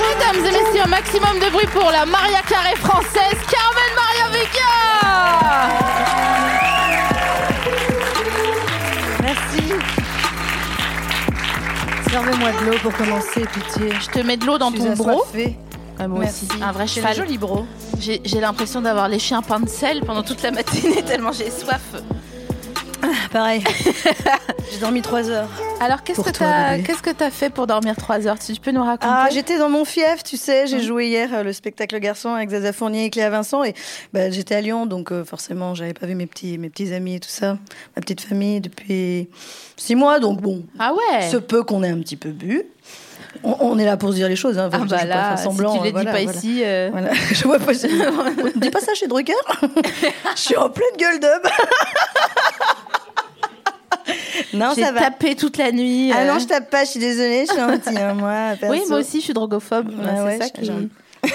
Mesdames et messieurs, maximum de bruit pour la Maria Carré française, Carmen Maria Vega Servez-moi de l'eau pour commencer, pitié. Je te mets de l'eau dans ton bro. Ouais, moi Merci. aussi, un vrai cheval. joli bro. J'ai j'ai l'impression d'avoir léché un pain de sel pendant toute la matinée tellement j'ai soif. Pareil. J'ai dormi 3 heures. Alors qu'est-ce que t'as qu'est-ce que t'as fait pour dormir 3 heures? Si tu peux nous raconter Ah, j'étais dans mon fief, tu sais. J'ai joué hier euh, le spectacle garçon avec Zaza Fournier et Cléa Vincent. Et bah, j'étais à Lyon, donc euh, forcément, j'avais pas vu mes petits, mes petits amis et tout ça. Ma petite famille depuis 6 mois. Donc bon, Ah ouais se peut qu'on ait un petit peu bu. On, on est là pour se dire les choses. Hein. Ah Enfin, je bah là, si semblant, tu les euh, voilà, dis pas voilà. ici... euh, Voilà, je vois pas. Dis pas ça chez Drucker. je suis en pleine gueule d'homme. Non, J'ai ça va. tapé toute la nuit. Ah euh. non, je tape pas, je suis désolée, je suis un mois. Oui, moi aussi, je suis drogophobe. Ah c'est ouais, ça qui...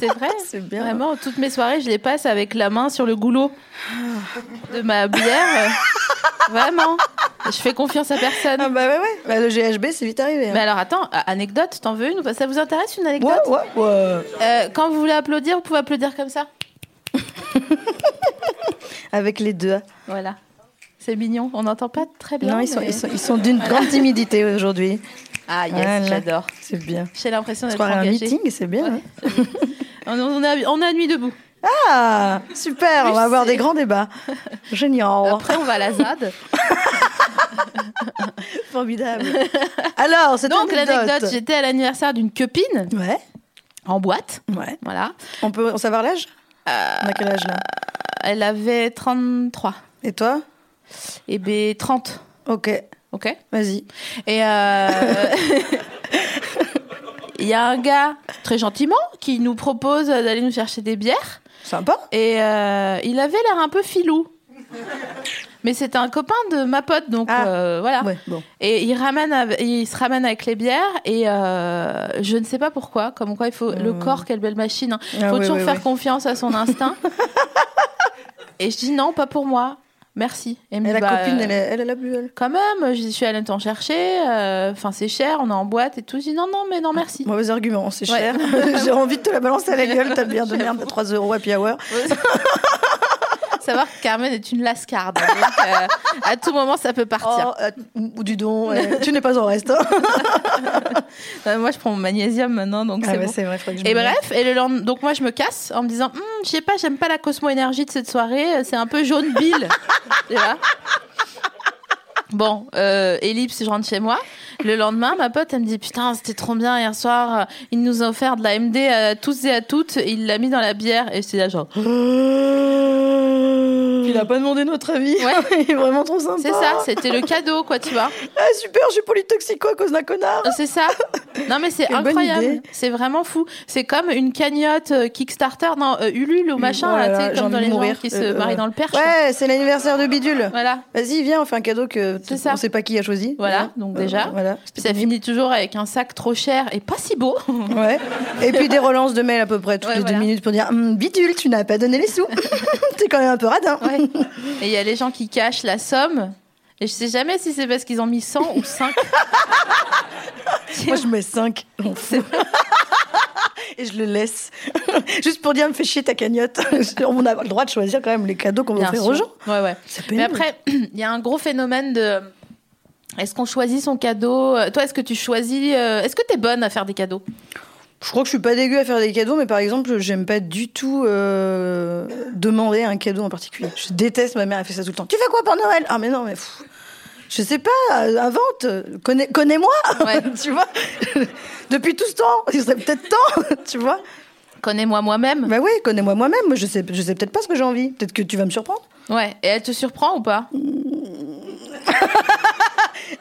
c'est vrai. C'est bien. Vraiment, toutes mes soirées, je les passe avec la main sur le goulot de ma bière. euh, Vraiment. Je fais confiance à personne. Ah bah ouais, ouais. Bah, le GHB, c'est vite arrivé. hein. Mais alors attends, anecdote, t'en veux une Ça vous intéresse une anecdote? Ouais, ouais, ouais. Euh, Quand vous voulez applaudir, vous pouvez applaudir comme ça. Avec les deux. Voilà. C'est mignon. On n'entend pas très bien. non, ils sont, mais- ils sont, ils sont d'une grande timidité aujourd'hui. Ah yes, Voilà. j'adore. C'est bien. J'ai l'impression d'être à un engagée. meeting, c'est bien. hein. On, on a, on a nuit debout. Ah, super, on va avoir des grands débats. Génial. Après, on va à la ZAD. Formidable. Alors, c'est Donc l'anecdote, j'étais à l'anniversaire d'une copine Ouais, en boîte. ouais. Voilà. On peut en savoir l'âge? Euh, On a quel âge là? Elle avait 33. Et toi? Et ben 30. Ok, Ok vas-y. Et euh, il y a un gars, très gentiment, qui nous propose d'aller nous chercher des bières. Sympa. Et euh, il avait l'air un peu filou. Mais c'était un copain de ma pote, donc Ah. euh, voilà. Ouais, bon. Et il, ramène il se ramène avec les bières, et euh, je ne sais pas pourquoi, comme quoi il faut. Le corps, quelle belle machine. hein. Il Hmm. Ah faut toujours faire confiance à son instinct. et je dis non, pas pour moi. Merci. Et, me dit, la bah, copine, euh, elle, elle, elle a bu, elle. quand même, je suis allée t'en chercher. euh, Enfin, c'est cher, on est en boîte et tout. Je dis non, non, mais non, merci. Mauvais argument, c'est Ouais. cher. J'ai envie de te la balancer à la gueule, ta bière de merde à 3 euros happy hour. Savoir que Carmen est une lascarde. Donc, euh, à tout moment, ça peut partir. Oh, euh, ou du don, ouais. tu n'es pas en reste. hein. Euh, moi, je prends mon magnésium maintenant, donc Ah c'est bon. vrai, Et bref, et le lendemain, donc moi je me casse en me disant, Hum, je sais pas, j'aime pas la Cosmo Énergie de cette soirée, euh, c'est un peu jaune bile. tu vois Bon, euh, ellipse, je rentre chez moi. Le lendemain, ma pote, elle me dit Putain, c'était trop bien hier soir. Il nous a offert de la MD à tous et à toutes. Et il l'a mis dans la bière. Et c'est là, genre. Il a pas demandé notre avis. Ouais. Il est vraiment trop sympa. C'est ça, c'était le cadeau, quoi, tu vois. Ah, super, je suis polytoxico à cause d'un connard. C'est ça. Non, mais c'est incroyable. C'est vraiment fou. C'est comme une cagnotte euh, Kickstarter, non, euh, Ulule ou machin, Oh là, comme dans les gens qui se Euh, marient dans le perche. Ouais, c'est l'anniversaire de Bidule. Voilà. Vas-y, viens, on fait un cadeau que On sait pas qui a choisi. Voilà, donc déjà. voilà. Puis ça finit toujours avec un sac trop cher et pas si beau. Ouais. Et puis des relances de mail à peu près toutes Ouais, les voilà. deux minutes pour dire Hum, Bidule, tu n'as pas donné les sous. T'es quand même un peu radin. Ouais. Et il y a les gens qui cachent la somme. Et je sais jamais si c'est parce qu'ils ont mis 100 ou 5. Moi, je mets 5. Et je le laisse. Juste pour dire, me fais chier ta cagnotte. On a le droit de choisir quand même les cadeaux qu'on Bien faire aux gens. Ouais, ouais. Mais après, il y a un gros phénomène de. Est-ce qu'on choisit son cadeau? Toi, est-ce que tu choisis euh, Est-ce que t'es bonne à faire des cadeaux? Je crois que je suis pas dégueu à faire des cadeaux, mais par exemple, j'aime pas du tout euh, demander un cadeau en particulier. Je déteste, ma mère, elle fait ça tout le temps. Tu fais quoi pour Noël? Ah, mais non, mais pff, Je sais pas, euh, invente, connais, connais-moi, Ouais. tu vois. Depuis tout ce temps, il serait peut-être temps, tu vois. Connais-moi moi-même. Bah oui, connais-moi moi-même. Moi, je sais, je sais peut-être pas ce que j'ai envie. Peut-être que tu vas me surprendre. Ouais. Et elle te surprend ou pas?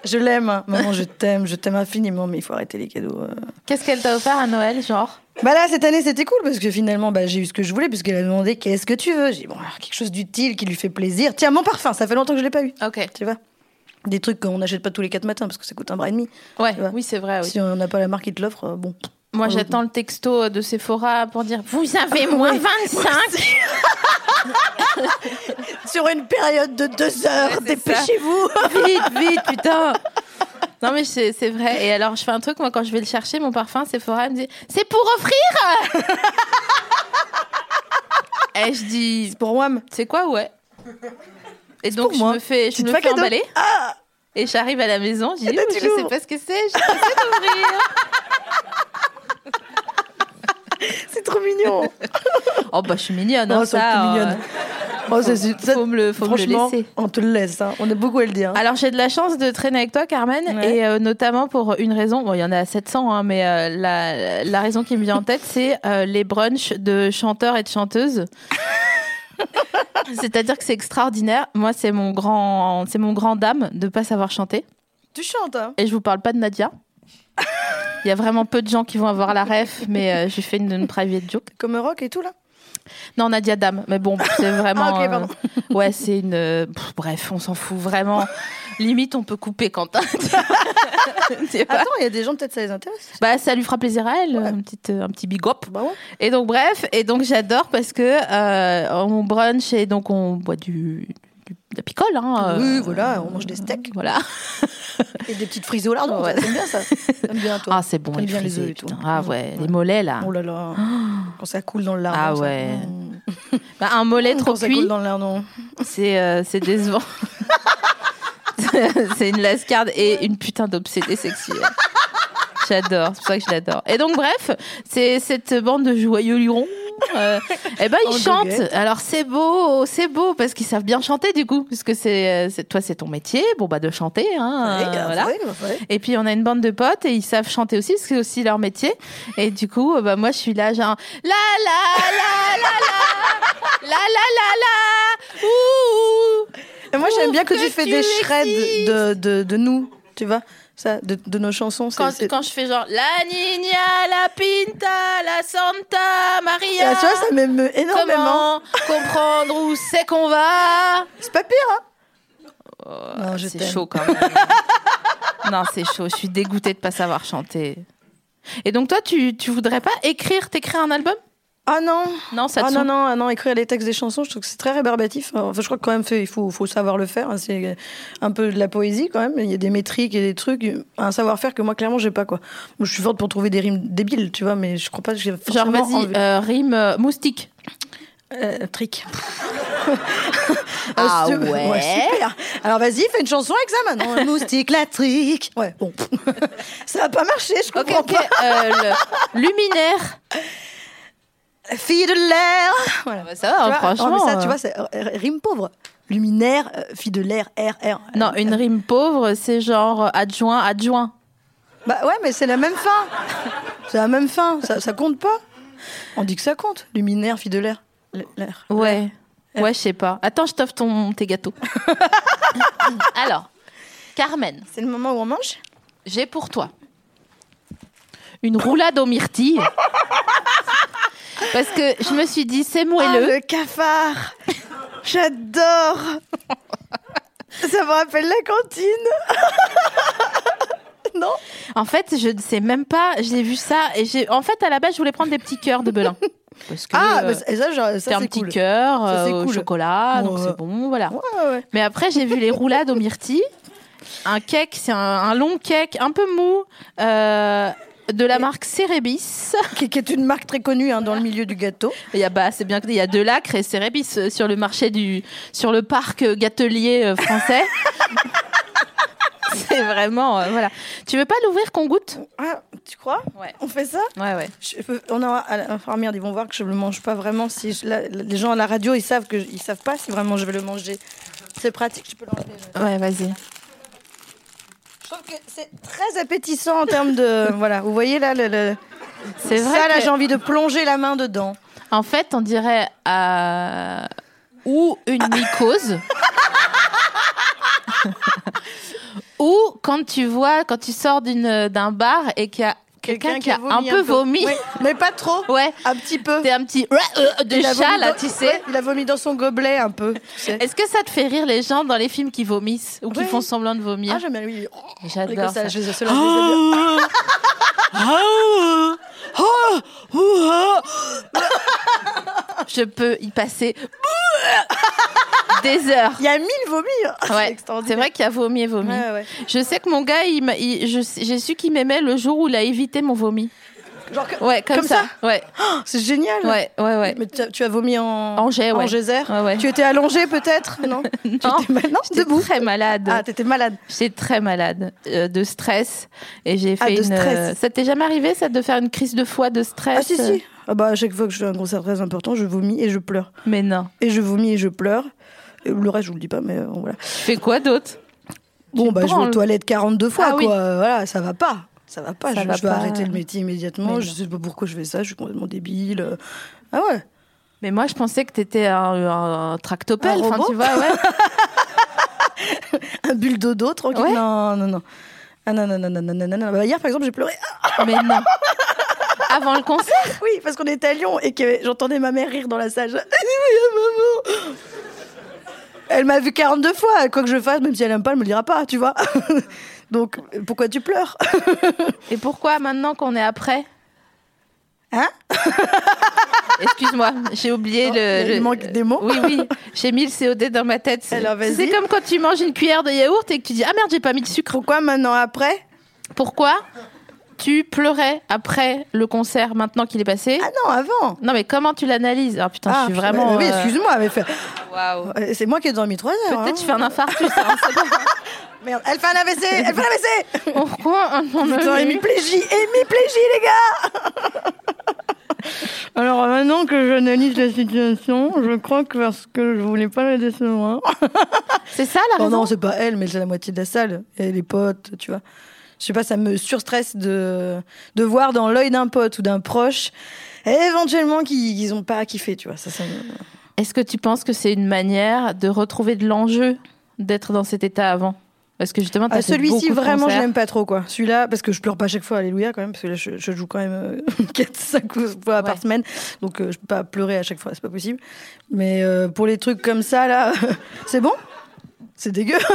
Je l'aime, hein. maman, je t'aime, je t'aime infiniment, mais il faut arrêter les cadeaux. euh. Qu'est-ce qu'elle t'a offert à Noël, genre? Bah là, cette année, c'était cool parce que finalement, bah, j'ai eu ce que je voulais puisqu'elle a demandé qu'est-ce que tu veux? J'ai dit bon, alors, quelque chose d'utile qui lui fait plaisir. Tiens, mon parfum, ça fait longtemps que je l'ai pas eu. Ok. Tu vois? Des trucs qu'on n'achète pas tous les quatre matins parce que ça coûte un bras et demi. Ouais. Tu vois? Oui, c'est vrai. Oui. Si on n'a pas la marque qui te l'offre, euh, bon. Moi, j'attends le texto de Sephora pour dire vous avez moins Oui. 25. Sur une période de deux heures, Ouais, c'est dépêchez-vous. vite, vite, putain. Non mais c'est c'est vrai. Et alors je fais un truc moi quand je vais le chercher mon parfum Sephora me dit c'est pour offrir. Et je dis Pour moi, c'est quoi ouais? Et donc je moi. me fais je me fais emballer. Ah Et j'arrive à la maison, je dis là, Oh, tu je sais pas ce que c'est, je d'ouvrir. c'est trop mignon. Oh bah je suis mignonne hein, Oh, c'est ça. euh, mignonne. Oh, c'est- c'est- ça- faut me le faut me le Franchement, laisser. on te le laisse. hein. On a beaucoup à le dire. Alors j'ai de la chance de traîner avec toi Carmen Ouais. et euh, notamment pour une raison, bon il y en a 700 hein, mais euh, la, la raison qui me vient en tête c'est euh, les brunchs de chanteurs et de chanteuses. C'est-à-dire que c'est extraordinaire. Moi c'est mon grand c'est mon grand dame de pas savoir chanter Tu chantes, hein et je vous parle pas de Nadia. Il y a vraiment peu de gens qui vont avoir la ref mais euh, j'ai fait une, une private joke. Comme rock et tout, là? Non, Nadia Dame. Mais bon, c'est vraiment. Ah, euh, pardon. ouais, c'est une. euh, pff, bref, on s'en fout vraiment. Limite, on peut couper Quentin. Attends, il y a des gens, peut-être ça les intéresse. bah, ça lui fera plaisir à elle, un petit, euh, un petit big up. Bah ouais. Et donc, bref, et donc j'adore parce que on brunch et donc on boit du- de la picole. Hein, euh, Oui, voilà, on mange des steaks Voilà. et des petites frises au lardon. Ouais. ça, T'aimes bien ça T'aimes bien, toi Ah, c'est bon, les bien les œufs et tout. Ah ouais, les Ouais. mollets là. Oh là là. Quand ça coule dans le lardon. Ah ça. ouais. Mmh. Bah, un mollet trop Quand ça cuit, coule dans le lardon. c'est euh, c'est décevant. c'est une lascarde et une putain d'obsédé sexuel. J'adore, c'est pour ça que je l'adore. Et donc bref, c'est cette bande de joyeux lurons. Euh, eh ben En ils chantent. goguette. Alors c'est beau, c'est beau parce qu'ils savent bien chanter du coup, puisque c'est euh, c'est- toi c'est ton métier, bon bah de chanter, hein, Ouais, euh, voilà. ouais. Et puis on a une bande de potes et ils savent chanter aussi, parce que c'est aussi leur métier. Et du coup, euh, bah moi je suis là genre la la la la la la la la la ouh. Et moi, j'aime bien que tu fais tu des shreds de, de nous, tu vois ça, de, de nos chansons. Quand, quand je fais genre la Nina, la Pinta, la Santa Maria. Ah, tu vois, ça m'émeut énormément. Comment comprendre où c'est qu'on va? C'est pas pire, hein Oh, Non, je C'est chaud quand même. non, c'est chaud. Je suis dégoûtée de pas savoir chanter. Et donc toi, tu, tu voudrais pas écrire, t'écrire un album? Ah non Non, ça te Ah non, non, ah non, écrire les textes des chansons, je trouve que c'est très rébarbatif. Enfin, je crois que quand même, fait- il faut, faut savoir le faire. hein. C'est un peu de la poésie quand même. Il y a des métriques et des trucs, un savoir-faire que moi, clairement, j'ai pas, quoi. Moi, je suis forte pour trouver des rimes débiles, tu vois, mais je crois pas que j'ai Genre, vas-y, euh, rime euh, moustique. Euh, trick. Ah veux. ouais. Super. Alors vas-y, fais une chanson avec ça maintenant. Moustique, la trick. Ouais, bon. ça va pas marcher, je comprends ok. pas. euh, le- luminaire. Fille de l'air. Voilà. Bah, ça va, Tu vois, franchement. mais ça, euh, tu vois, c'est euh, rime pauvre. Luminaire, euh, fille de l'air, R, R. Non, une rime pauvre, c'est genre euh, adjoint, adjoint. Bah ouais, mais c'est la même fin. C'est la même fin. Ça, ça compte pas. On dit que ça compte. Luminaire, fille de l'air. L'air. Ouais. Ouais, je sais pas. Attends, je t'offre ton, tes gâteaux. Alors, Carmen, C'est le moment où on mange? J'ai pour toi une roulade aux myrtilles. Parce que je me suis dit, c'est Ah, moelleux. le cafard J'adore Ça me rappelle la cantine Non En fait, je ne sais même pas, j'ai vu ça. Et j'ai, en fait, à la base, je voulais prendre des petits cœurs de Belin. Parce que Ah, euh, bah, ça, genre, ça un petit cœur Ça, au chocolat, donc c'est bon, voilà. Ouais, ouais, ouais. Mais après, j'ai vu les roulades aux myrtilles. Un cake, c'est un, un long cake, un peu mou, euh, de la marque Cerebis. Qui, qui est une marque très connue hein, dans le milieu du gâteau. Il y a, bah, c'est bien qu'il y a de l'acre et Cerebis euh, sur le marché du, sur le parc euh, gâtelier euh, français. c'est vraiment, euh, voilà. Tu veux pas l'ouvrir qu'on goûte? Ah, tu crois? Ouais. On fait ça? Ouais, ouais. Je on a, enfin, merde, ils vont voir que je le mange pas vraiment. Si je- les gens à la radio, ils savent que ils savent pas si vraiment je vais le manger. C'est pratique, je peux l'enlever. Ouais, vas-y. Trouve que c'est très appétissant en termes de. Voilà, vous voyez là, le, le- C'est vrai. ça, là, que- j'ai envie de plonger la main dedans. En fait, on dirait euh, ou une mycose. ou quand tu vois, quand tu sors d'une- d'un bar et qu'il y a quelqu'un qui a, un peu vomi. Oui, mais pas trop. Ouais. Un petit peu. T'es un petit euh, de Il a chat là, tu sais. ouais, il a vomi dans son gobelet un peu. tu sais. Est-ce que ça te fait rire les gens dans les films qui vomissent ou qui font semblant de vomir Ah, j'aime bien. Les J'adore ça. Je je les aime bien. Je peux y passer des heures. Il y a mille vomis. hein. C'est Ouais, extraordinaire. c'est vrai qu'il y a vomi et vomi. Ouais, ouais. Je sais que mon gars, il il- j'ai su qu'il m'aimait le jour où il a évité mon vomi. Genre que- Ouais, comme, Comme ça. Ouais, C'est génial. ouais, ouais, ouais. Mais tu as, tu as vomi en ouais. en geyser Ouais, ouais. Tu étais allongé peut-être Non. Tu Non, étais mal- non, debout. très malade. Ah, t'étais malade. J'étais très malade euh, de stress et j'ai Ah, fait de une. stress. euh, Ça t'est jamais arrivé ça de faire une crise de foie de stress Ah si euh, si. Ah bah à chaque fois que je fais un concert très important, je vomis et je pleure. Mais non. Et je vomis et je pleure. Le reste, je vous le dis pas, mais euh, bon, voilà. Tu fais quoi d'autre? Bon, bah, je vais aux toilettes 42 fois, Ah quoi. Voilà, ça va pas. Ça va pas. Ça je va je vais pas. arrêter le métier immédiatement. Je sais pas pourquoi je fais ça. Je suis complètement débile. Ah ouais. Mais moi, je pensais que t'étais un, un, un tractopelle. Un Enfin, tu vois, ouais. Un tranquille. Ouais. Non, non, non. Ah non, non, non, non, non, non, non. Bah, hier, par exemple, j'ai pleuré. Mais non. Avant le concert? Oui, parce qu'on était à Lyon et que j'entendais ma mère rire dans la salle. Je- maman. Elle m'a vu 42 fois, quoi que je fasse, même si elle aime pas, elle me le dira pas, tu vois. Donc, pourquoi tu pleures Et pourquoi maintenant qu'on est après Hein Excuse-moi, j'ai oublié Oh, le, il le- manque des mots. Oui, oui, j'ai mis le COD dans ma tête. C'est Alors, vas-y. c'est comme quand tu manges une cuillère de yaourt et que tu dis Ah merde, j'ai pas mis de sucre. Pourquoi maintenant après? Pourquoi? Tu pleurais après le concert maintenant qu'il est passé Ah non, avant Non, mais comment tu l'analyses? Ah putain, Ah, je suis putain, vraiment. Oui, euh, excuse-moi, mais fait- Waouh. euh, c'est moi qui ai dormi 3 heures. Peut-être hein. tu fais un infarctus. hein, c'est pas- Merde, elle fait un AVC Elle fait un AVC Pourquoi on me Putain, hémiplégie Hémiplégie, les gars Alors maintenant que j'analyse la situation, je crois que parce que je voulais pas la décevoir. C'est ça la Oh raison? non, c'est pas elle, mais c'est la moitié de la salle. Et les potes, tu vois. Je sais pas, ça me surstresse de, de voir dans l'œil d'un pote ou d'un proche, éventuellement, qu'ils qu'ils ont pas kiffé, tu vois. Ça, ça me- Est-ce que tu penses que c'est une manière de retrouver de l'enjeu d'être dans cet état avant? Parce que justement, Ah, Celui-ci, vraiment, je l'aime pas trop, quoi. Celui-là, parce que je pleure pas chaque fois, alléluia, quand même, parce que là, je, je joue quand même 4-5 fois par semaine. Donc, euh, je peux pas pleurer à chaque fois, c'est pas possible. Mais euh, pour les trucs comme ça, là, c'est bon? C'est dégueu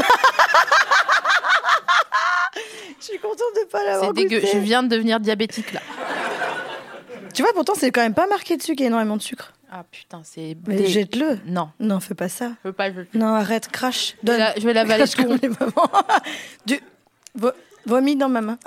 Je suis contente de pas l'avoir C'est dégueu. Je viens de devenir diabétique là. Tu vois, pourtant, c'est quand même pas marqué dessus qu'il y a énormément de sucre. Ah putain, c'est. Mais jette-le. Non, Non, fais pas ça. je peux pas. Je, Non, arrête, crache. je vais Donne. la- je vais l'avaler. Crache comme les mamans. Du... vo- Vomis dans ma main.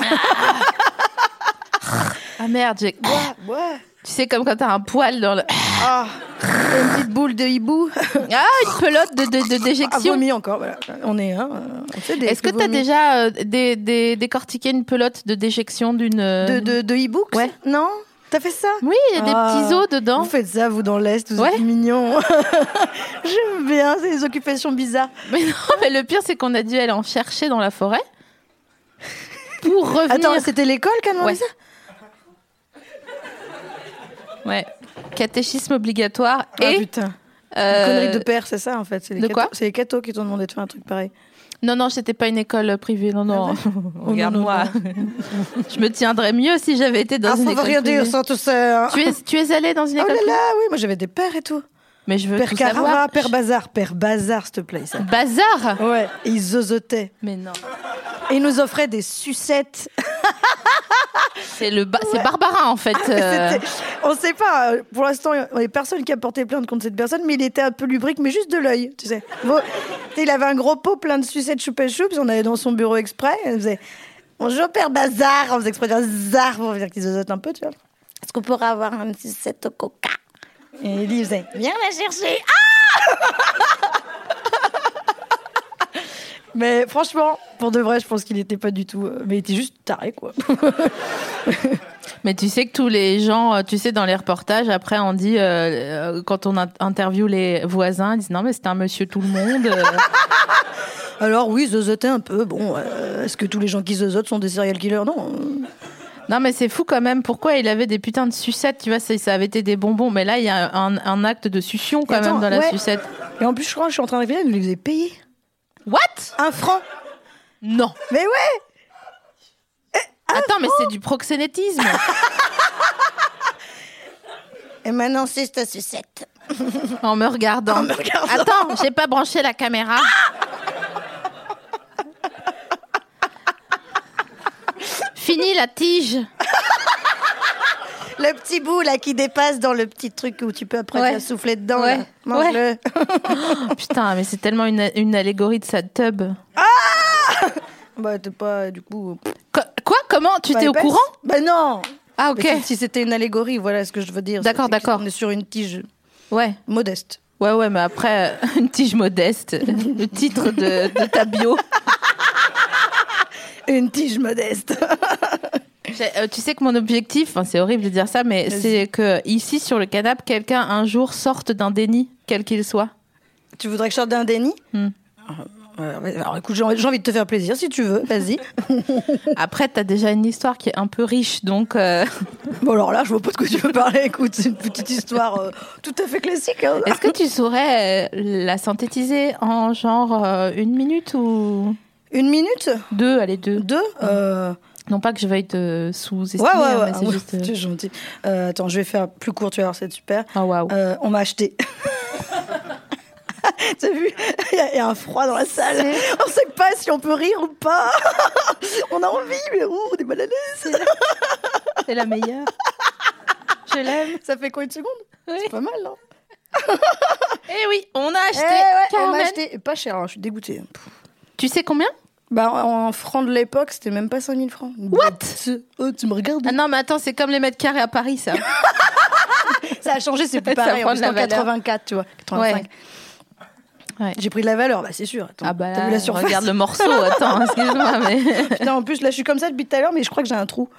Ah merde, j'ai. Ouais, ouais. Tu sais, comme quand t'as un poil dans le. Ah, une petite boule de hibou. Ah, une pelote de, de, de Ah, déjection. vomi encore, voilà. On est, hein, on fait des Est-ce que t'as vomis. déjà euh, dé- dé- décortiqué une pelote de déjection d'une. euh, De, de, de hibou? Ouais. Non? T'as fait ça? Oui, il y a des Ah, petits os dedans. Vous faites ça, vous, dans l'Est, vous Ouais. êtes mignons. J'aime bien, c'est des occupations bizarres. Mais non, mais le pire, c'est qu'on a dû aller en chercher dans la forêt pour revenir. Attends, c'était l'école qui a demandé Ouais. ça? Ouais. Catéchisme obligatoire Ah et. putain. euh, Connerie de père, c'est ça en fait. C'est les de quoi C'est les cathos qui t'ont demandé de faire un truc pareil. Non, non, c'était pas une école privée. Non, non. Oh, Regarde-moi. Je me tiendrais mieux si j'avais été dans ah, une ça veut école rien dire privée. sans tout ça. hein. Tu es, tu es allé dans une Oh école là privée là, oui, moi j'avais des pères et tout. Mais je veux Père tout Carava, savoir. Père Bazar, Père Bazar, s'il te plaît. Ça. Bazar Ouais, ils zozotaient. Mais non. Et ils nous offraient des sucettes. C'est le ba- c'est Barbara en fait. euh. C'était- On sait pas, euh, pour l'instant, il n'y a personne qui a porté plainte contre cette personne, mais il était un peu lubrique, mais juste de l'œil, tu sais. Il avait un gros pot plein de sucettes choupa choups, on allait dans son bureau exprès, et on faisait Bonjour Père Bazar, on faisait exprès de Zar pour dire qu'ils zozotent un peu, tu vois. Est-ce qu'on pourrait avoir une sucette au coca? Et il disait Viens la chercher Ah Mais franchement, pour de vrai, je pense qu'il n'était pas du tout. euh, mais il était juste taré, quoi. Mais tu sais que tous les gens, euh, tu sais, dans les reportages, après, on dit, euh, quand on in- interviewe les voisins, ils disent non, mais c'était un monsieur tout le monde. Alors oui, zozoter un peu. Bon, euh, est-ce que tous les gens qui zozotent sont des serial killers? Non. non, mais c'est fou quand même. Pourquoi il avait des putains de sucettes Tu vois, ça, ça avait été des bonbons. Mais là, il y a un, un acte de succion quand Attends, même dans la sucette. Et en plus, je crois, je suis en train de réfléchir, ils nous les faisaient payer. What? Un franc Non. Mais ouais Attends, mais c'est du proxénétisme. Et maintenant, c'est ta sucette. en me regardant. En me regardant. Attends, j'ai pas branché la caméra. Fini la tige. Le petit bout là qui dépasse dans le petit truc où tu peux après Ouais. souffler dedans. Ouais. Mange-le. Putain, mais c'est tellement une, une allégorie de sa tub. bah, t'es pas, du coup. Qu- Quoi? Comment? Tu pas t'es au courant? Bah non Ah, ok. Mais si- c'était une allégorie, voilà ce que je veux dire. D'accord, d'accord. On est sur une tige Ouais. modeste. Ouais, ouais, mais après, euh, une tige modeste. Le titre de, de ta bio. Une tige modeste. Euh, tu sais que mon objectif, enfin, c'est horrible de dire ça, mais c'est que ici, sur le canapé, quelqu'un un jour sorte d'un déni, quel qu'il soit. tu voudrais que je sorte d'un déni Hmm. Mais Alors écoute, j'ai envie de te faire plaisir si tu veux, vas-y. Après, t'as déjà une histoire qui est un peu riche, donc. euh, bon alors là, je vois pas de quoi tu veux parler. Écoute, c'est une petite histoire euh, tout à fait classique. hein. Est-ce que tu saurais euh, la synthétiser en genre euh, une minute ou? Une minute? Deux Allez, deux. Deux? Euh, Non pas que je veuille te Ouais, sous-estimer, ouais, hein, ouais. mais c'est ouais, juste. euh, Tu es gentil. Euh, attends, je vais faire plus court, tu vas voir, c'est super. Ah waouh. Euh, on m'a acheté. T'as vu? Il y, a- y a un froid dans la salle. On sait pas si on peut rire ou pas. on a envie, mais ouh, on est mal à l'aise. C'est la meilleure. Je l'aime. Ça fait quoi une seconde? Oui. C'est pas mal, non Eh oui, on a Eh acheté. ouais, on m'a acheté. Pas cher, hein, je suis dégoûtée. Tu sais combien? Bah, en francs de l'époque, c'était même pas 5000 francs. What? Oh, tu me regardes Ah non, mais attends, c'est comme les mètres carrés à Paris, ça. Ça a changé, c'est plus pareil. En plus, en valeur. 84, tu vois. 85. Ouais. Ouais. J'ai pris de la valeur, bah c'est sûr. Attends, Ah bah là, vu la surface regarde le morceau. Attends, excuse-moi, mais. Putain, en plus, là, je suis comme ça depuis tout à l'heure, mais je crois que j'ai un trou.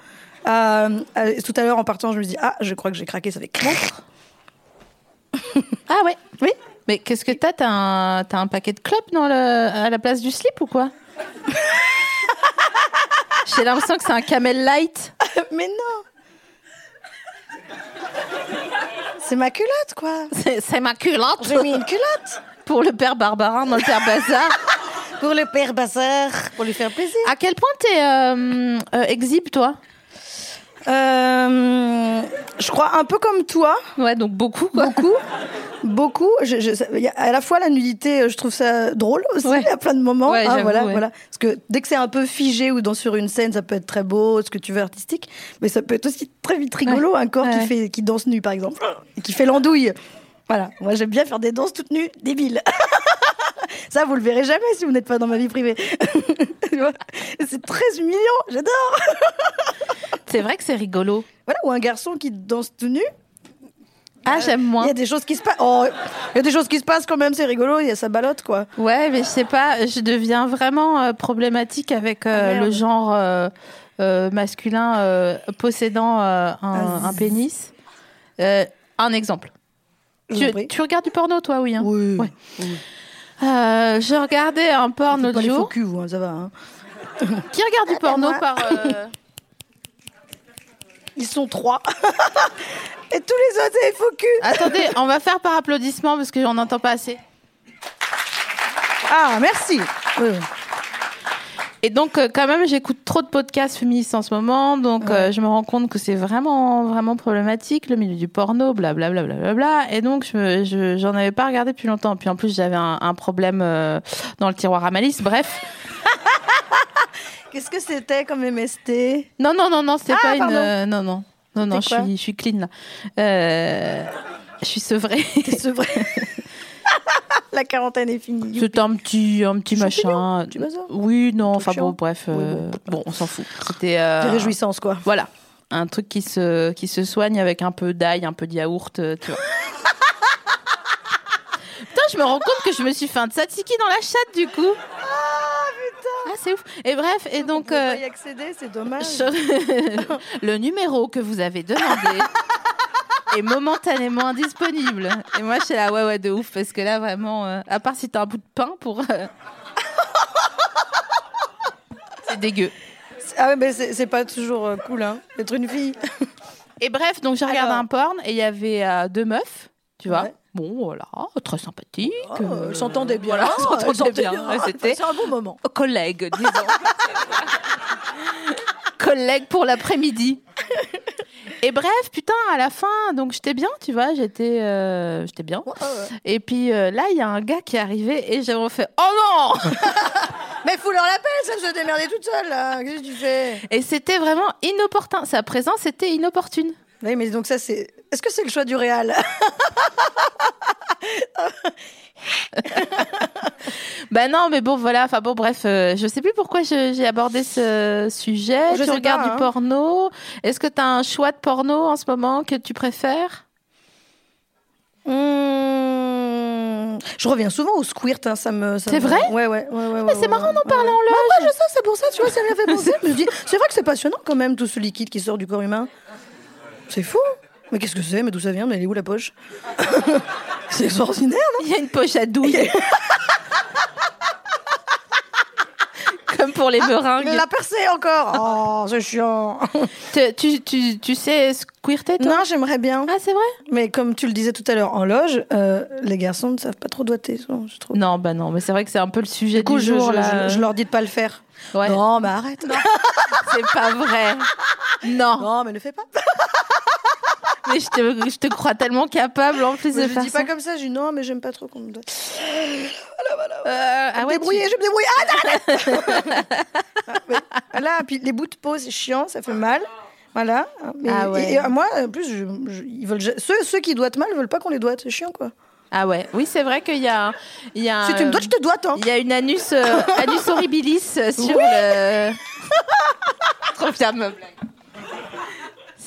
Euh, euh, tout à l'heure, en partant, je me dis, ah, je crois que j'ai craqué, ça fait crac. Ah ouais. Oui. Mais qu'est-ce que t'as? T'as un, paquet de clopes dans le, à la place du slip ou quoi? J'ai l'impression que c'est un camel light. mais non C'est ma culotte, quoi C'est ma culotte J'ai mis une culotte pour le père Barbarin dans le père Bazar. pour le père Bazar, pour lui faire plaisir. À quel point t'es euh, euh, exhibe, toi? Euh, je crois un peu comme toi, Ouais, donc beaucoup, quoi. beaucoup. Beaucoup. Je, je- à la fois la nudité, euh, je trouve ça drôle aussi Ouais. à plein de moments. Ouais, hein, voilà, ouais. voilà. Parce que dès que c'est un peu figé ou dans sur une scène, ça peut être très beau, ce que tu veux artistique, mais ça peut être aussi très vite rigolo. Un corps qui fait qui danse nu par exemple, et qui fait l'andouille. Voilà. Moi j'aime bien faire des danses toutes nues, débiles. ça vous le verrez jamais si vous n'êtes pas dans ma vie privée. C'est très humiliant. J'adore. C'est vrai que c'est rigolo. Voilà. Ou un garçon qui danse tout nu. Ah, j'aime Il moins. y a des choses qui se passent. Oh, il y a des choses qui se passent quand même, c'est rigolo, il y a sa balotte, quoi. Ouais, mais je sais pas, je deviens vraiment euh, problématique avec euh, Ah, le genre euh, euh, masculin euh, possédant euh, un, pénis. Euh, un exemple. Tu, regardes du porno, toi, oui hein? Oui. Ouais. Euh, je regardais un porno faux jour. culs, vous, hein, ça va. hein. Qui regarde du porno par. euh, Ils sont trois. Et tous les autres, c'est faux culs. Attendez, on va faire par applaudissement parce qu'on n'entend pas assez. Ah, merci. Oui, oui. Et donc, euh, quand même, j'écoute trop de podcasts féministes en ce moment, donc euh, je me rends compte que c'est vraiment, vraiment problématique, le milieu du porno, blablabla. Bla, bla, bla, bla. Et donc, je, je- j'en avais pas regardé depuis longtemps. Puis en plus, j'avais un, un problème euh, dans le tiroir à malice. Bref. Qu'est-ce que c'était comme MST Non, non, non, non, c'était Ah, pas une. pardon. euh, non, non. Non, non, je suis, je suis clean là. Je suis sevrée. C'est vrai. La quarantaine est finie. C'était un petit, un petit machin. Oui, non, enfin bon, bref. Oui, euh, bon. bon, on s'en fout. C'était. euh, Des réjouissances, quoi. Voilà. Un truc qui se, qui se soigne avec un peu d'ail, un peu de yaourt, euh, tu vois. Putain, je me rends compte que je me suis fait un tzatziki dans la chatte, du coup. Ah, putain. Ah, c'est ouf. Et bref, et donc. On peut euh, pas y accéder, c'est dommage. je- le numéro que vous avez demandé est momentanément indisponible. Et moi, je suis là, ouais, ouais, de ouf, parce que là, vraiment, euh, à part si t'as un bout de pain pour. euh, c'est dégueu. Ah ouais, mais c'est c'est pas toujours euh, cool, hein, d'être une fille. Et bref, donc j'ai regardé Alors. un porn et il y avait euh, deux meufs, tu vois. Ouais. Bon, voilà, très sympathique. Oh, euh, elles s'entendaient bien. Voilà, elles s'entendaient bien. Ouais, c'était- C'est un bon moment. collègues, disons. collègues pour l'après-midi. Et bref, putain, à la fin, donc j'étais bien, tu vois, j'étais euh, j'étais bien. Ouais, ouais. Et puis euh, là, il y a un gars qui est arrivé et j'ai fait Oh non Mais fous leur la paix, ça se démerder toute seule, là. Qu'est-ce que tu fais Et c'était vraiment inopportun. Sa présence était inopportune. Oui, mais donc ça, c'est. Est-ce que c'est le choix du réal Bah non, mais bon, voilà. Enfin bon, bref, euh, je sais plus pourquoi j'ai abordé ce sujet. Je tu sais regardes pas, du hein. porno. Est-ce que tu as un choix de porno en ce moment que tu préfères? Mmh. Je reviens souvent au squirt, hein, ça me. C'est me- vrai? Ouais, ouais, ouais, ouais. Mais c'est marrant d'en parler en loge. Ouais, je sais, c'est pour ça, tu vois, ça m'a fait penser. C'est vrai que c'est passionnant quand même, tout ce liquide qui sort du corps humain. C'est fou. Mais qu'est-ce que c'est Mais d'où ça vient Mais elle est où la poche C'est extraordinaire, non Il y a une poche à douille. Comme pour les meringues. Mais la percée encore Oh, c'est chiant Te- Tu, tu, tu sais squirter, toi Non, j'aimerais bien. Ah, c'est vrai? Mais comme tu le disais tout à l'heure en loge, euh, les garçons ne savent pas trop doigter, souvent, je trouve. Non, bah non, mais c'est vrai que c'est un peu le sujet Du coup, du je, jour, je- là. je- je leur dis de pas le faire. Ouais. Non, mais arrête. Non, C'est pas vrai. Non, mais ne fais pas. Mais je te, je te crois tellement capable en plus Mais de je faire dis ça. pas comme ça, je dis non, mais j'aime pas trop qu'on me doit. Euh, ah ouais, débrouiller, tu- je vais me débrouiller. Ah, arrête Mais, Là, puis les bouts de peau, c'est chiant, ça fait mal. Voilà. Mais- Ah ouais. et, et, moi, en plus, je- je- ils veulent, ceux, ceux qui doivent mal veulent pas qu'on les doite. C'est chiant, quoi. Ah ouais, oui, c'est vrai qu'il y a, il y a Si tu me doites, je te doite. Hein. Il y a une anus, euh, anus horribilis sur le. Trop bien de me blague.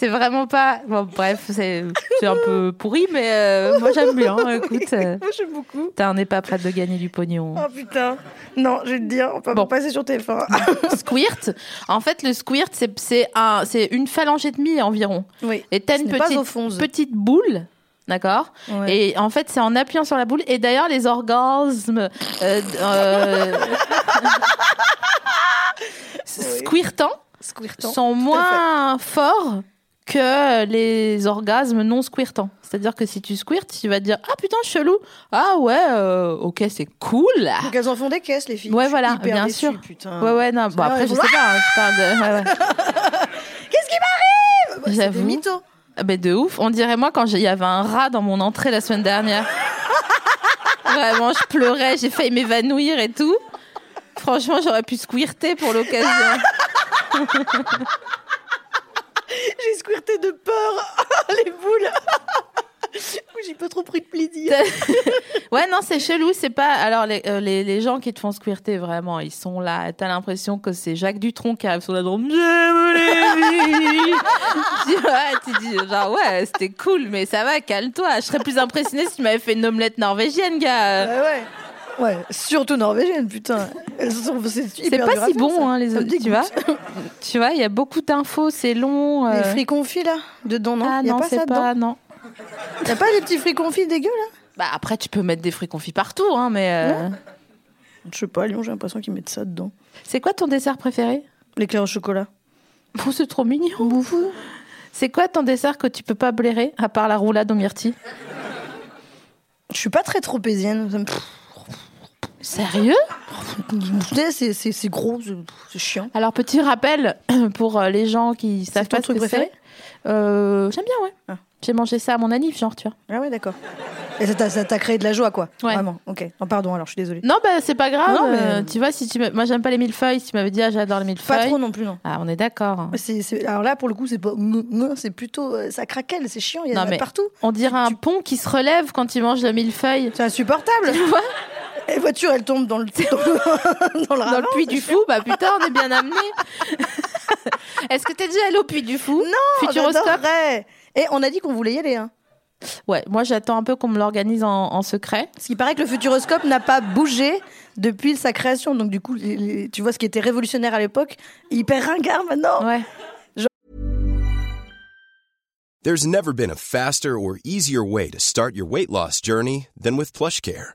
C'est vraiment pas. Bon, bref, c'est un peu pourri, mais euh, moi j'aime bien. Écoute, euh, Moi, j'aime beaucoup. t'as- on n'est pas prête de gagner du pognon. Oh putain. Non, je vais te dire, on peut Bon. pas passer sur TF1. Squirt, en fait, le squirt, c'est- un, une phalange et demie environ. oui. Et t'as une petite, petite boule. D'accord? Ouais. Et en fait, c'est en appuyant sur la boule. Et d'ailleurs, les orgasmes euh, euh, squirtants Squirtant. sont moins forts que les orgasmes non squirtants. C'est-à-dire que si tu squirtes, tu vas te dire Ah putain, chelou. Ah ouais, euh, ok, c'est cool. Donc elles en font des caisses, les filles. Ouais, voilà, bien déçue, sûr. Putain. Ouais, ouais, non. Bon, Ah, après, je sais pas. hein, je parle de. ouais, ouais. Qu'est-ce qui m'arrive? Bah, J'avoue. mythos. Ah ben de ouf. On dirait moi quand il y avait un rat dans mon entrée la semaine dernière. Vraiment, je pleurais, j'ai failli m'évanouir et tout. Franchement, j'aurais pu squirter pour l'occasion. J'ai squirté de peur. les boules. J'ai pas trop pris de plaisir. Ouais, non, c'est chelou. C'est pas. Alors, les, euh, les, les gens qui te font squirter, vraiment, ils sont là. T'as l'impression que c'est Jacques Dutronc qui arrive sur la drôme. J'aime les tu vois, tu dis, genre, ouais, c'était cool, mais ça va, calme-toi. Je serais plus impressionnée si tu m'avais fait une omelette norvégienne, gars. Ouais, ouais. Ouais, surtout norvégienne, putain. C'est pas si bon, ça. hein, les autres, tu vois. tu vois, il y a beaucoup d'infos, c'est long. euh. Les fruits confits, là, dedans, non? Ah Y a non, pas c'est pas, dedans? non. Y a pas des petits fruits confits dégueux, là? Bah après, tu peux mettre des fruits confits partout, hein, mais. euh, Je sais pas, à Lyon, j'ai l'impression qu'ils mettent ça dedans. C'est quoi ton dessert préféré? L'éclair au chocolat. Oh, c'est trop mignon. C'est quoi ton dessert que tu peux pas blairer, à part la roulade aux myrtilles Je suis pas très tropézienne. Ça me... Sérieux c'est- gros, c'est- chiant. Alors, petit rappel pour euh, les gens qui savent ton pas ce truc que préféré c'est. Euh, J'aime bien, ouais. Ah. J'ai mangé ça à mon anniv, genre, tu vois. Ah ouais, d'accord. Et ça t'a- créé de la joie, quoi. Ouais. Vraiment, ok. Oh, pardon, alors, je suis désolée. Non, bah c'est pas grave. Non, mais- euh, Tu vois, si tu moi j'aime pas les millefeuilles, si tu m'avais dit ah j'adore les millefeuilles. Pas trop non plus, non. Ah, on est d'accord. C'est- Alors là, pour le coup, c'est pas. C'est plutôt. euh, Ça craquelle, c'est chiant, il y en a mais- partout. On dirait un pont qui se relève quand il mange le millefeuille. C'est insupportable. Et la voiture, elle tombe dans le, dans le, dans le Dans le ravin, puits du chiant. fou, bah putain, on est bien amené. Est-ce que t'es déjà allé au puits du fou? Non, Futuroscope? j'adorerais. Et on a dit qu'on voulait y aller. Hein. Ouais, moi j'attends un peu qu'on me l'organise en, en secret. Parce qu'il paraît que le futuroscope n'a pas bougé depuis sa création. Donc, du coup, les- les- tu vois ce qui était révolutionnaire à l'époque, hyper ringard maintenant. Ouais. There's never been a faster or easier way to start your weight loss journey than with PlushCare.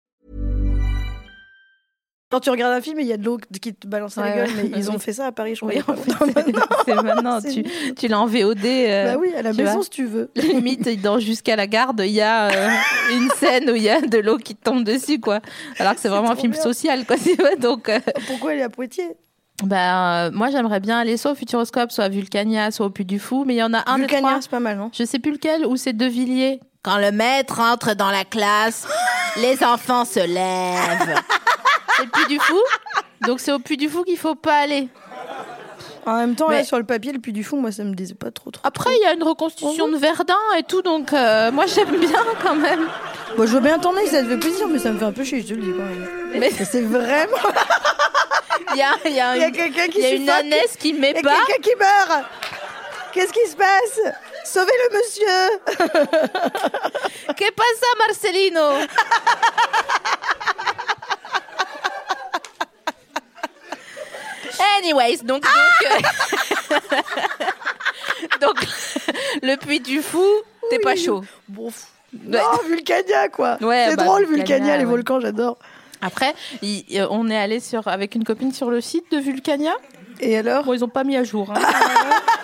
Quand tu regardes un film, il y a de l'eau qui te balance à la Ouais, gueule. ouais. Mais ils ont fait ça à Paris, je crois. Oui, en fait, c'est maintenant. Tu, l'as en VOD. euh, Bah oui, à la maison vois. si tu veux. Limite, dans Jusqu'à la garde, il y a euh, une scène où il y a de l'eau qui tombe dessus, quoi. Alors que c'est vraiment un film bien. social, quoi. Donc, euh, Pourquoi elle est à Poitiers? Bah, euh, moi, j'aimerais bien aller soit au Futuroscope, soit à Vulcania, soit au Puy du Fou. Mais il y en a un des Vulcania, trois. c'est pas mal, non? Je sais plus lequel, ou c'est De Villiers. Quand le maître entre dans la classe, les enfants se lèvent. C'est le Puy du Fou. Donc c'est au Puy du Fou qu'il faut pas aller. En même temps, là, sur le papier, le puits du fond, moi, ça me disait pas trop. trop Après, il y a une reconstitution de Verdun et tout, donc euh, moi j'aime bien quand même. Bon, je veux bien t'emmener, ça te fait plaisir, mais ça me fait un peu chier, je te le dis quand même. Mais C'est vraiment. il y a, il y a Il y a une, quelqu'un qui il y a une ânesse qui Il y met a pas. quelqu'un qui meurt Qu'est-ce qui se passe? Sauvez le monsieur Que pasa, Marcelino? Anyways, donc donc, euh, donc le puits du fou, t'es pas chaud. Bon, pff, non, Vulcania, quoi Ouais, C'est bah, drôle, Vulcania, Vulcania, les ouais. volcans, j'adore. Après, il- euh, on est allé sur avec une copine sur le site de Vulcania. Et alors? Bon, ils ont pas mis à jour. hein.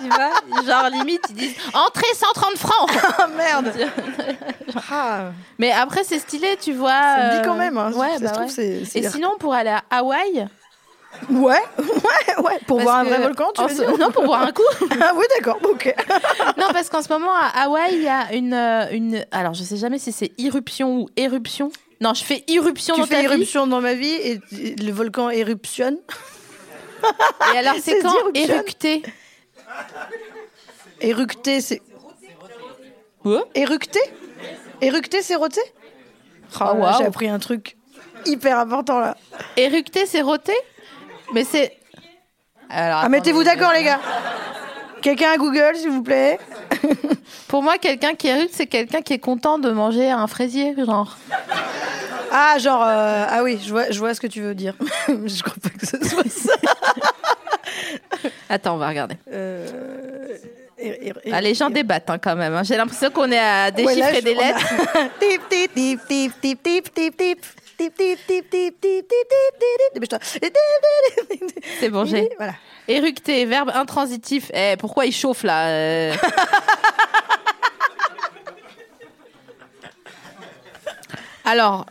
tu vois, genre limite ils disent entrée 130 francs. Ah merde Ah, Mais après c'est stylé, tu vois. Ça me dit euh, quand même, hein. Ouais, bah trouve, ouais. Et sinon pour aller à Hawaï, Ouais, ouais, ouais, pour Parce voir un vrai volcan, tu veux ce- Non, pour voir un coup. Ah oui, d'accord, ok. non, parce qu'en ce moment, à Hawaï, il y a une, euh, une. Alors, je sais jamais si c'est irruption ou éruption. Non, je fais irruption tu dans fais ta vie. éruption dans ma vie et le volcan éruptionne. Et alors, c'est quand d'irruption. Éructer c'est... Éructer Éructer, c'est roter Ah, Oh. J'ai appris un truc hyper important là. Éructer, c'est roter Mais c'est. Alors, Ah, mettez-vous d'accord, les gars. Quelqu'un à Google, s'il vous plaît. Pour moi, quelqu'un qui éructe, c'est quelqu'un qui est content de manger un fraisier, genre. Ah, genre, euh, ah oui, je vois, je vois ce que tu veux dire. je crois pas que ce soit ça. Attends, on va regarder. Euh, et- et- et- Ah, les gens débattent hein, quand même. hein. J'ai l'impression qu'on est à déchiffrer Ouais, là, je- des a- lettres. Tip, tip, tip, tip, tip, tip, tip, tip. C'est bon, j'ai. Voilà. Éructer, verbe intransitif. Eh, pourquoi il chauffe là euh Alors,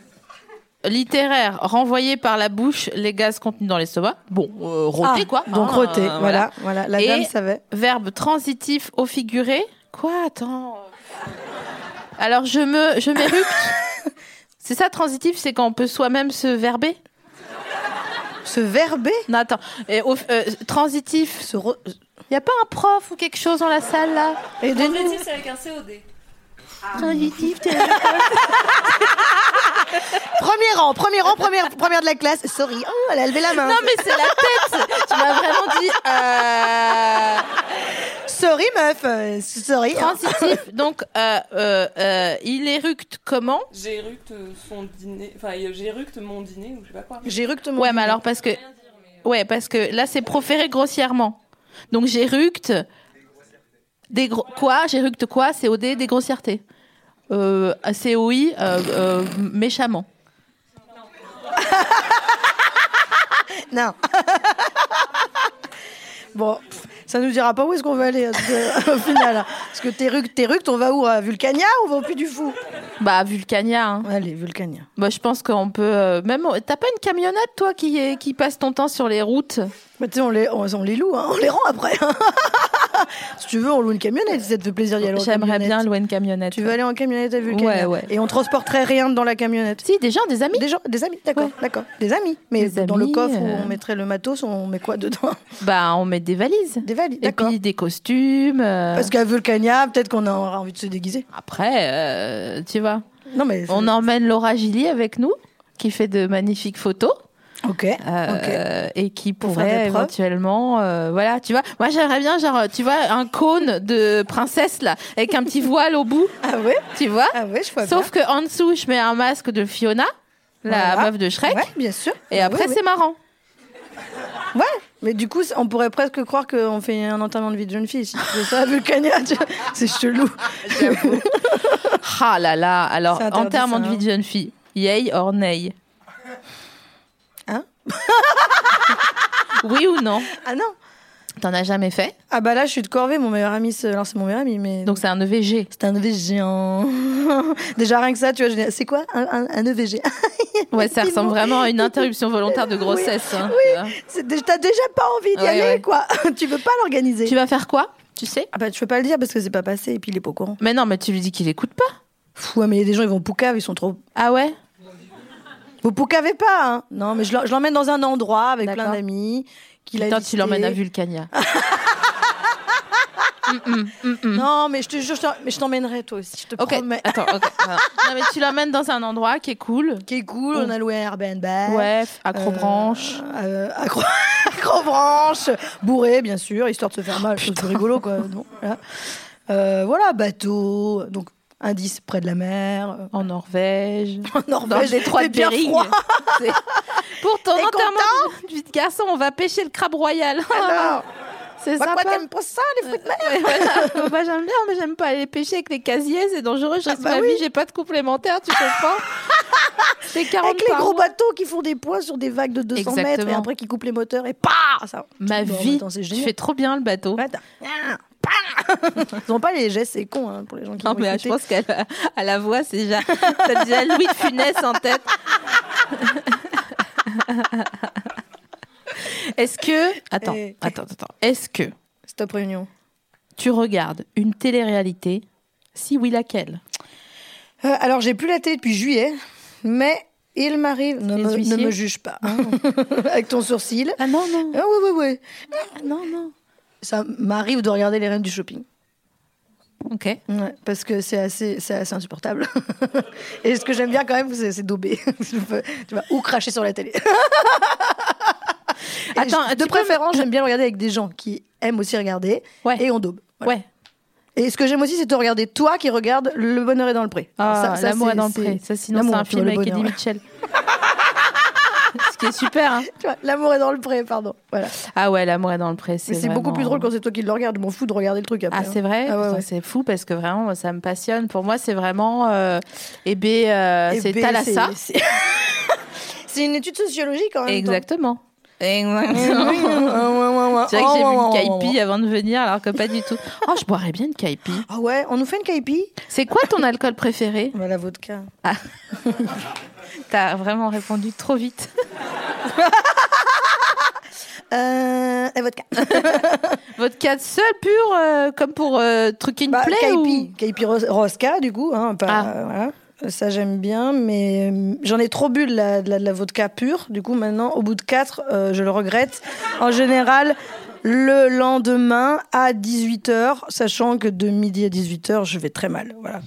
littéraire, renvoyer par la bouche les gaz contenus dans l'estomac. Bon, euh, roter Ah, quoi. Donc hein, roter, euh, voilà, voilà. La Et- dame savait. Verbe transitif au figuré. Quoi Attends. Alors, je me, je m'éructe. C'est ça, transitif, c'est quand on peut soi-même se verber? Se verber, Non, attends. Et au- euh, transitif, se re- il n'y a pas un prof ou quelque chose dans la salle là? Aidez-nous. c'est avec un COD. Transitif, t'es- Premier rang, premier rang, première, première de la classe. Sorry. Oh, elle a levé la main. Non, mais c'est la tête Tu m'as vraiment dit euh, Sorry, meuf. euh, Sorry. transitif. Donc, euh, euh, euh, il éructe comment? J'éructe son dîner. Enfin, j'éructe mon dîner ou je sais pas quoi. J'ai ructe mon Ouais, mais alors parce que... Ouais, parce que là, c'est proféré grossièrement. Donc, j'éructe... Des gros... Quoi? J'éructe quoi? COD Des grossièretés. Euh, COI, euh, euh, méchamment. Non. bon, ça nous dira pas où est-ce qu'on va aller euh, au final. Parce que t'éructes, t'éructes, on va où À Vulcania ou on va au Puy du Fou? Bah, Vulcania. hein. Allez, Vulcania. Bah, je pense qu'on peut... euh, même... T'as pas une camionnette, toi, qui, est... qui passe ton temps sur les routes? Bah, tu sais, on les, on, on les loue, hein, on les rend après. Si tu veux, on loue une camionnette si ça te fait plaisir d'y aller en J'aimerais bien louer une camionnette. Tu veux aller en camionnette à Vulcania Ouais, ouais. Et on transporterait rien dans la camionnette Si, des gens, des amis. Des gens, des amis, d'accord, Ouais. d'accord. Des amis. Mais Des dans le coffre où euh. on mettrait le matos, on met quoi dedans Bah, on met des valises. Des valises, Et puis des costumes. euh, Parce qu'à Vulcania, peut-être qu'on aura envie de se déguiser. Après, euh, tu vois, Non mais. on emmène Laura Gilly avec nous, qui fait de magnifiques photos. Ok. euh, et qui pourrait éventuellement, euh, voilà, tu vois. Moi, j'aimerais bien, genre, tu vois, un cône de princesse là, avec un petit voile au bout, Ah ouais? tu vois? Ah ouais, je vois Sauf que en dessous, je mets un masque de Fiona, la Voilà. meuf de Shrek, bien. Ouais, bien sûr. et Ah après, ouais, c'est marrant. ouais. Mais du coup, on pourrait presque croire qu'on fait un enterrement de vie de jeune fille. Si tu fais ça Vulcania, c'est chelou. Ah là là, alors, enterrement de vie de jeune fille, yay or nay? Oui ou non Ah non. T'en as jamais fait Ah bah là, je suis de corvée. Mon meilleur ami, c'est alors, c'est mon meilleur ami, mais. Donc c'est un EVG. c'est un EVG. hein. Déjà rien que ça, tu vois. je C'est quoi un, un, un EVG Ouais, ça ressemble vraiment à une interruption volontaire de grossesse. hein. C'est dé- T'as déjà pas envie d'y Ouais, aller, ouais. quoi. tu veux pas l'organiser. Tu vas faire quoi Tu sais Ah bah tu peux pas le dire parce que c'est pas passé et puis il est pas au courant. Mais non, mais tu lui dis qu'il écoute pas. Fou, ouais, mais il y a des gens, ils vont poucave, ils sont trop. Ah ouais? Vous poucavez pas, hein Non, mais je l'emmène dans un endroit avec plein d'amis. qu'il a Putain, tu l'emmènes à Vulcania. Non, mais je te jure, je t'en- mais je t'emmènerai toi aussi, je te Ok, promets. attends. Non, mais tu l'emmènes dans un endroit qui est cool. Qui est cool, on a loué un Airbnb. Ouais, accrobranche. Euh, accro... accrobranche, bourré, bien sûr, histoire de se faire mal. C'est rigolo, quoi. Non, voilà. Euh, voilà, bateau, donc indice près de la mer. euh, En Norvège. En Dans Norvège, le détroit de bien Bering. froid. Pour ton enterrement de vie de garçon, on va pêcher le crabe royal. Alors, C'est bah, sympa. quoi, t'aimes pas ça, les fruits de mer Ouais, voilà. Bah, j'aime bien, mais j'aime pas aller pêcher avec les casiers, c'est dangereux. Je reste bah ma oui. vie, j'ai pas de complémentaire, tu comprends C'est 40 Avec les gros mois. bateaux qui font des poids sur des vagues de 200 mètres et Exactement. après qui coupent les moteurs et pa ça. Ma vie, tu fais trop bien le bateau. Ah, Ils ont pas les gestes, c'est con hein, pour les gens qui Non, mais écouter. je pense qu'à la, à la voix, c'est déjà. T'as déjà Louis de Funès en tête. Est-ce que. Attends, Eh. attends, attends. Est-ce que Stop réunion. tu regardes une télé-réalité? Si oui, laquelle? Euh, alors, j'ai plus la télé depuis juillet, mais il m'arrive. Ne, me- ne huissiers? me juge pas. Avec ton sourcil. Ah non, non. Ah oui, oui, oui. Non, non. Ça m'arrive de regarder les reines du shopping. Ok. Ouais, parce que c'est assez, c'est assez insupportable. Et ce que j'aime bien quand même, c'est, peux- tu vois, ou cracher sur la télé. Attends, de préférence, j'aime bien regarder avec des gens qui aiment aussi regarder Ouais. et on daube. Voilà. Ouais. Et ce que j'aime aussi, c'est de regarder toi qui regarde Le Bonheur est dans le pré. Ah, Ça- ça, l'amour est dans le pré. Ça, sinon, c'est un film avec Eddie. Mitchell. Ce qui est super, hein. Tu vois, L'amour est dans le pré, pardon. Voilà. Ah ouais, l'amour est dans le pré. C'est Mais c'est beaucoup plus drôle quand c'est toi qui le regarde. Je m'en fous de regarder le truc après. Ah, c'est vrai Ah ouais, Putain, ouais. C'est fou parce que vraiment, moi, ça me passionne. Pour moi, c'est vraiment. Euh, eh ben, euh, Eh c'est ben, Thalassa. c'est- C'est c'est une étude sociologique quand même. Exactement. Exactement. C'est vrai que j'ai bu une caipi avant de venir, alors que pas du tout. Oh, je boirais bien une caipi. Ah ouais, on nous fait une caipi C'est quoi ton alcool préféré? Bah, La vodka. T'as vraiment répondu trop vite. Euh, la vodka. Vodka seul, pur, euh, comme pour euh, truquer une Bah, plaie caipi. Caipi ros- Rosca, du coup. Hein, pas- Ah. euh, voilà. Ça, j'aime bien, mais euh, j'en ai trop bu de la, de la- de la vodka pure. Du coup, maintenant, au bout de 4, je le regrette. En général, le lendemain à 18h, sachant que de midi à 18h, je vais très mal. Voilà.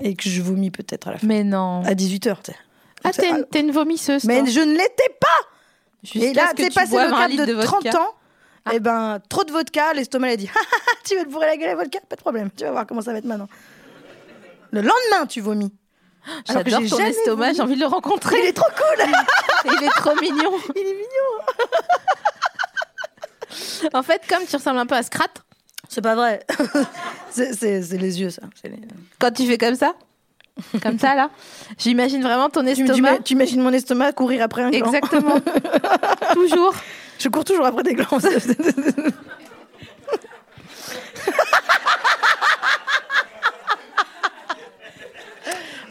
Et que je vomis peut-être à la fin. Mais non. À 18h, tu sais. Ah, t'es une, une vomisseuse. Mais je ne l'étais pas Et là, t'es passé le cap de, de 30 vodka. ans. Et ben, trop de vodka, l'estomac a dit Ah, ah, ah, Tu veux te bourrer la gueule à vodka? Pas de problème, tu vas voir comment ça va être maintenant. Le lendemain, tu vomis. J'adore j'ai ton estomac, j'ai envie de le rencontrer. Il est trop cool Il est trop mignon. Il est mignon En fait, comme tu ressembles un peu à Scrat, C'est pas vrai. c'est les yeux, ça. Les- quand tu fais comme ça, comme ça là, j'imagine vraiment ton estomac. tu imagines mon estomac courir après un gland Exactement. Toujours. Je cours toujours après des glands.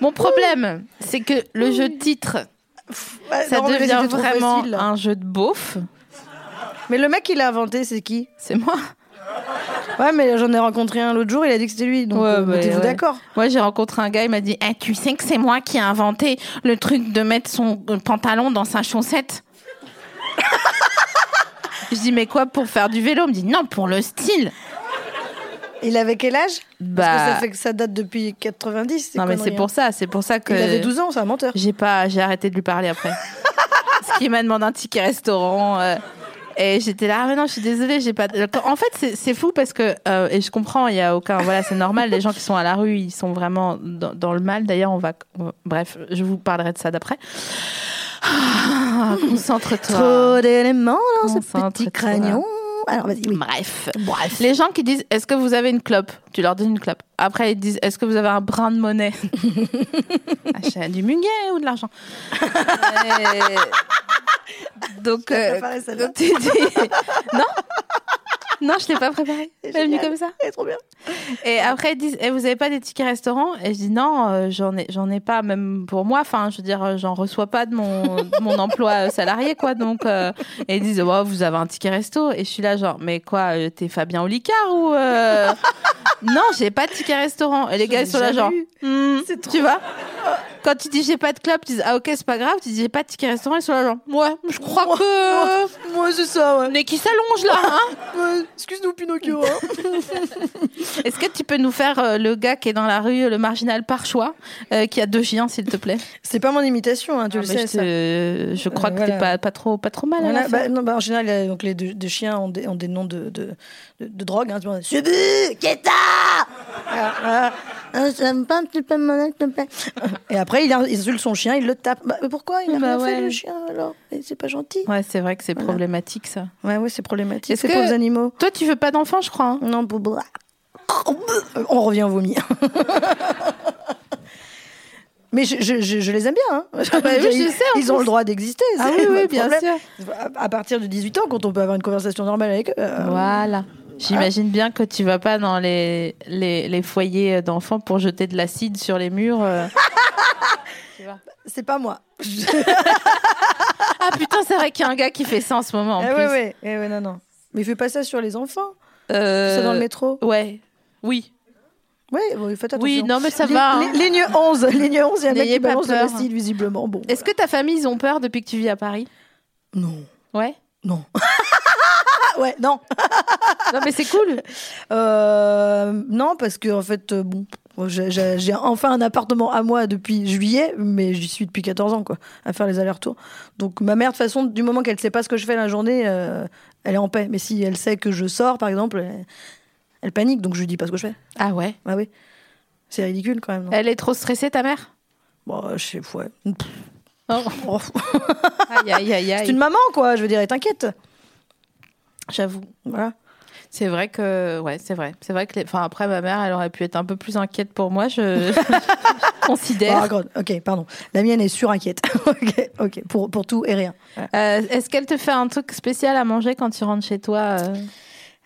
Mon problème, c'est que le jeu de titre, Ouais, ça non, devient vraiment facile, un jeu de beauf. Mais le mec qui l'a inventé, c'est qui? C'est moi. Ouais, mais j'en ai rencontré un l'autre jour, il a dit que c'était lui. Donc, Ouais, euh, mettez-vous ouais. d'accord. Moi, j'ai rencontré un gars, il m'a dit Eh, Tu sais que c'est moi qui ai inventé le truc de mettre son euh, pantalon dans sa chaussette? Je dis Mais quoi, pour faire du vélo? Il me dit Non, pour le style. Il avait quel âge? Parce que Bah. ça fait que ça date depuis 90. ces Non, mais c'est pour hein. ça, c'est pour ça que. Il avait 12 ans, c'est un menteur. J'ai pas, j'ai arrêté de lui parler après. Parce qu'il m'a demandé un ticket restaurant. euh, et j'étais là, ah mais non, je suis désolée, j'ai pas. En fait, c'est- fou parce que euh, et je comprends, il y a aucun, voilà, c'est normal. Les gens qui sont à la rue, ils sont vraiment dans, dans le mal. D'ailleurs, on va, bref, je vous parlerai de ça d'après. Ah, Concentre-toi. Trop d'éléments dans ce Concentre-toi. petit crânion. Alors, vas-y, oui. Bref. Bref. Les gens qui disent Est-ce que vous avez une clope? Tu leur donnes une clope. Après, ils disent Est-ce que vous avez un brin de monnaie? Achète du muguet ou de l'argent? Et- Donc, euh, celle-là? tu dis Non Non, je l'ai pas préparé. Elle est venue comme ça. C'est trop bien. Et après, ils disent Eh, Vous avez pas des tickets restaurant Et je dis Non, euh, j'en ai, j'en ai pas, même pour moi. Enfin, je veux dire, euh, j'en reçois pas de mon, de mon emploi euh, salarié, quoi. Donc, euh, et ils disent Oh, Vous avez un ticket resto Et je suis là, genre, Mais quoi, euh, t'es Fabien Olicard ou. Non, j'ai pas de ticket restaurant. Et les gars, ils sont là, genre. Hmm, tu vois? Quand tu dis j'ai pas de club, tu dis ah ok, c'est pas grave. Tu dis j'ai pas de ticket restaurant, ils sont là, genre ouais, je crois que. Moi, c'est ça, ouais. Mais qui s'allonge là, hein Excuse-nous, Pinocchio. hein. Est-ce que tu peux nous faire euh, le gars qui est dans la rue, le marginal par choix, euh, qui a deux chiens, s'il te plaît? C'est pas mon imitation, hein, tu Ah, le sais. je, te- je crois que voilà. t'es pas, pas trop, pas trop mal. à Voilà, la bah, fin. non, bah, en général, donc, les deux, deux chiens ont des, ont des noms de, de, de, de drogue. Hein, tu vois. Subu, Keta Voilà, voilà. Ah, ça me pas un petit peu s'il te plaît. Et après, il, insulte son chien, il le tape. Bah, mais pourquoi Il a Bah rien fait, ouais. le chien, alors? Et C'est pas gentil. Ouais, c'est vrai que c'est problématique ça. Ouais, ouais, c'est problématique. Est-ce Ces que- pauvres animaux. Toi, tu veux pas d'enfant, je crois. hein? Non, boubou. On revient au vomi. Mais je, je, je, je les aime bien. Hein. bah oui, je ils, sais, en ils ont plus. le droit d'exister. Ah c'est oui, pas oui, le bien problème. sûr. À- À partir de 18 ans, quand on peut avoir une conversation normale avec eux. euh, Voilà. J'imagine bien que tu vas pas dans les, les, les foyers d'enfants pour jeter de l'acide sur les murs. euh. C'est pas moi. Ah putain, c'est vrai qu'il y a un gars qui fait ça en ce moment. En Eh plus. ouais, ouais, eh ouais, non, non. Mais il fait pas ça sur les enfants. Euh, C'est dans le métro. Ouais. Oui. Ouais, bon, faites attention. Oui, non, mais ça Li- va. hein. li- Ligne 11, ligne 11, il y a un mec N'ayez qui pas balance de peur. l'acide, visiblement. Bon. Est-ce que ta famille, ils ont peur depuis que tu vis à Paris? Non, Ouais? non. ouais, non. Non, mais c'est cool. Euh, non, parce que en fait, euh, bon, j'ai- enfin un appartement à moi depuis juillet, mais j'y suis depuis 14 ans, quoi, à faire les allers-retours. Donc ma mère, de toute façon, du moment qu'elle sait pas ce que je fais la journée, euh, elle est en paix. Mais si elle sait que je sors, par exemple, elle, elle panique, donc je lui dis pas ce que je fais. Ah ouais? Ah oui, c'est ridicule quand même. non? Elle est trop stressée, ta mère? Bon, je sais, ouais. Oh. Oh, Aïe, aïe, aïe, C'est une maman, quoi. Je veux dire, elle t'inquiète. J'avoue. Voilà. C'est vrai que, ouais, c'est vrai. C'est vrai que, les... enfin, après, ma mère, elle aurait pu être un peu plus inquiète pour moi, je considère. God. ok, pardon. La mienne est surinquiète. ok, ok, pour, pour tout et rien. Euh, Est-ce qu'elle te fait un truc spécial à manger quand tu rentres chez toi euh?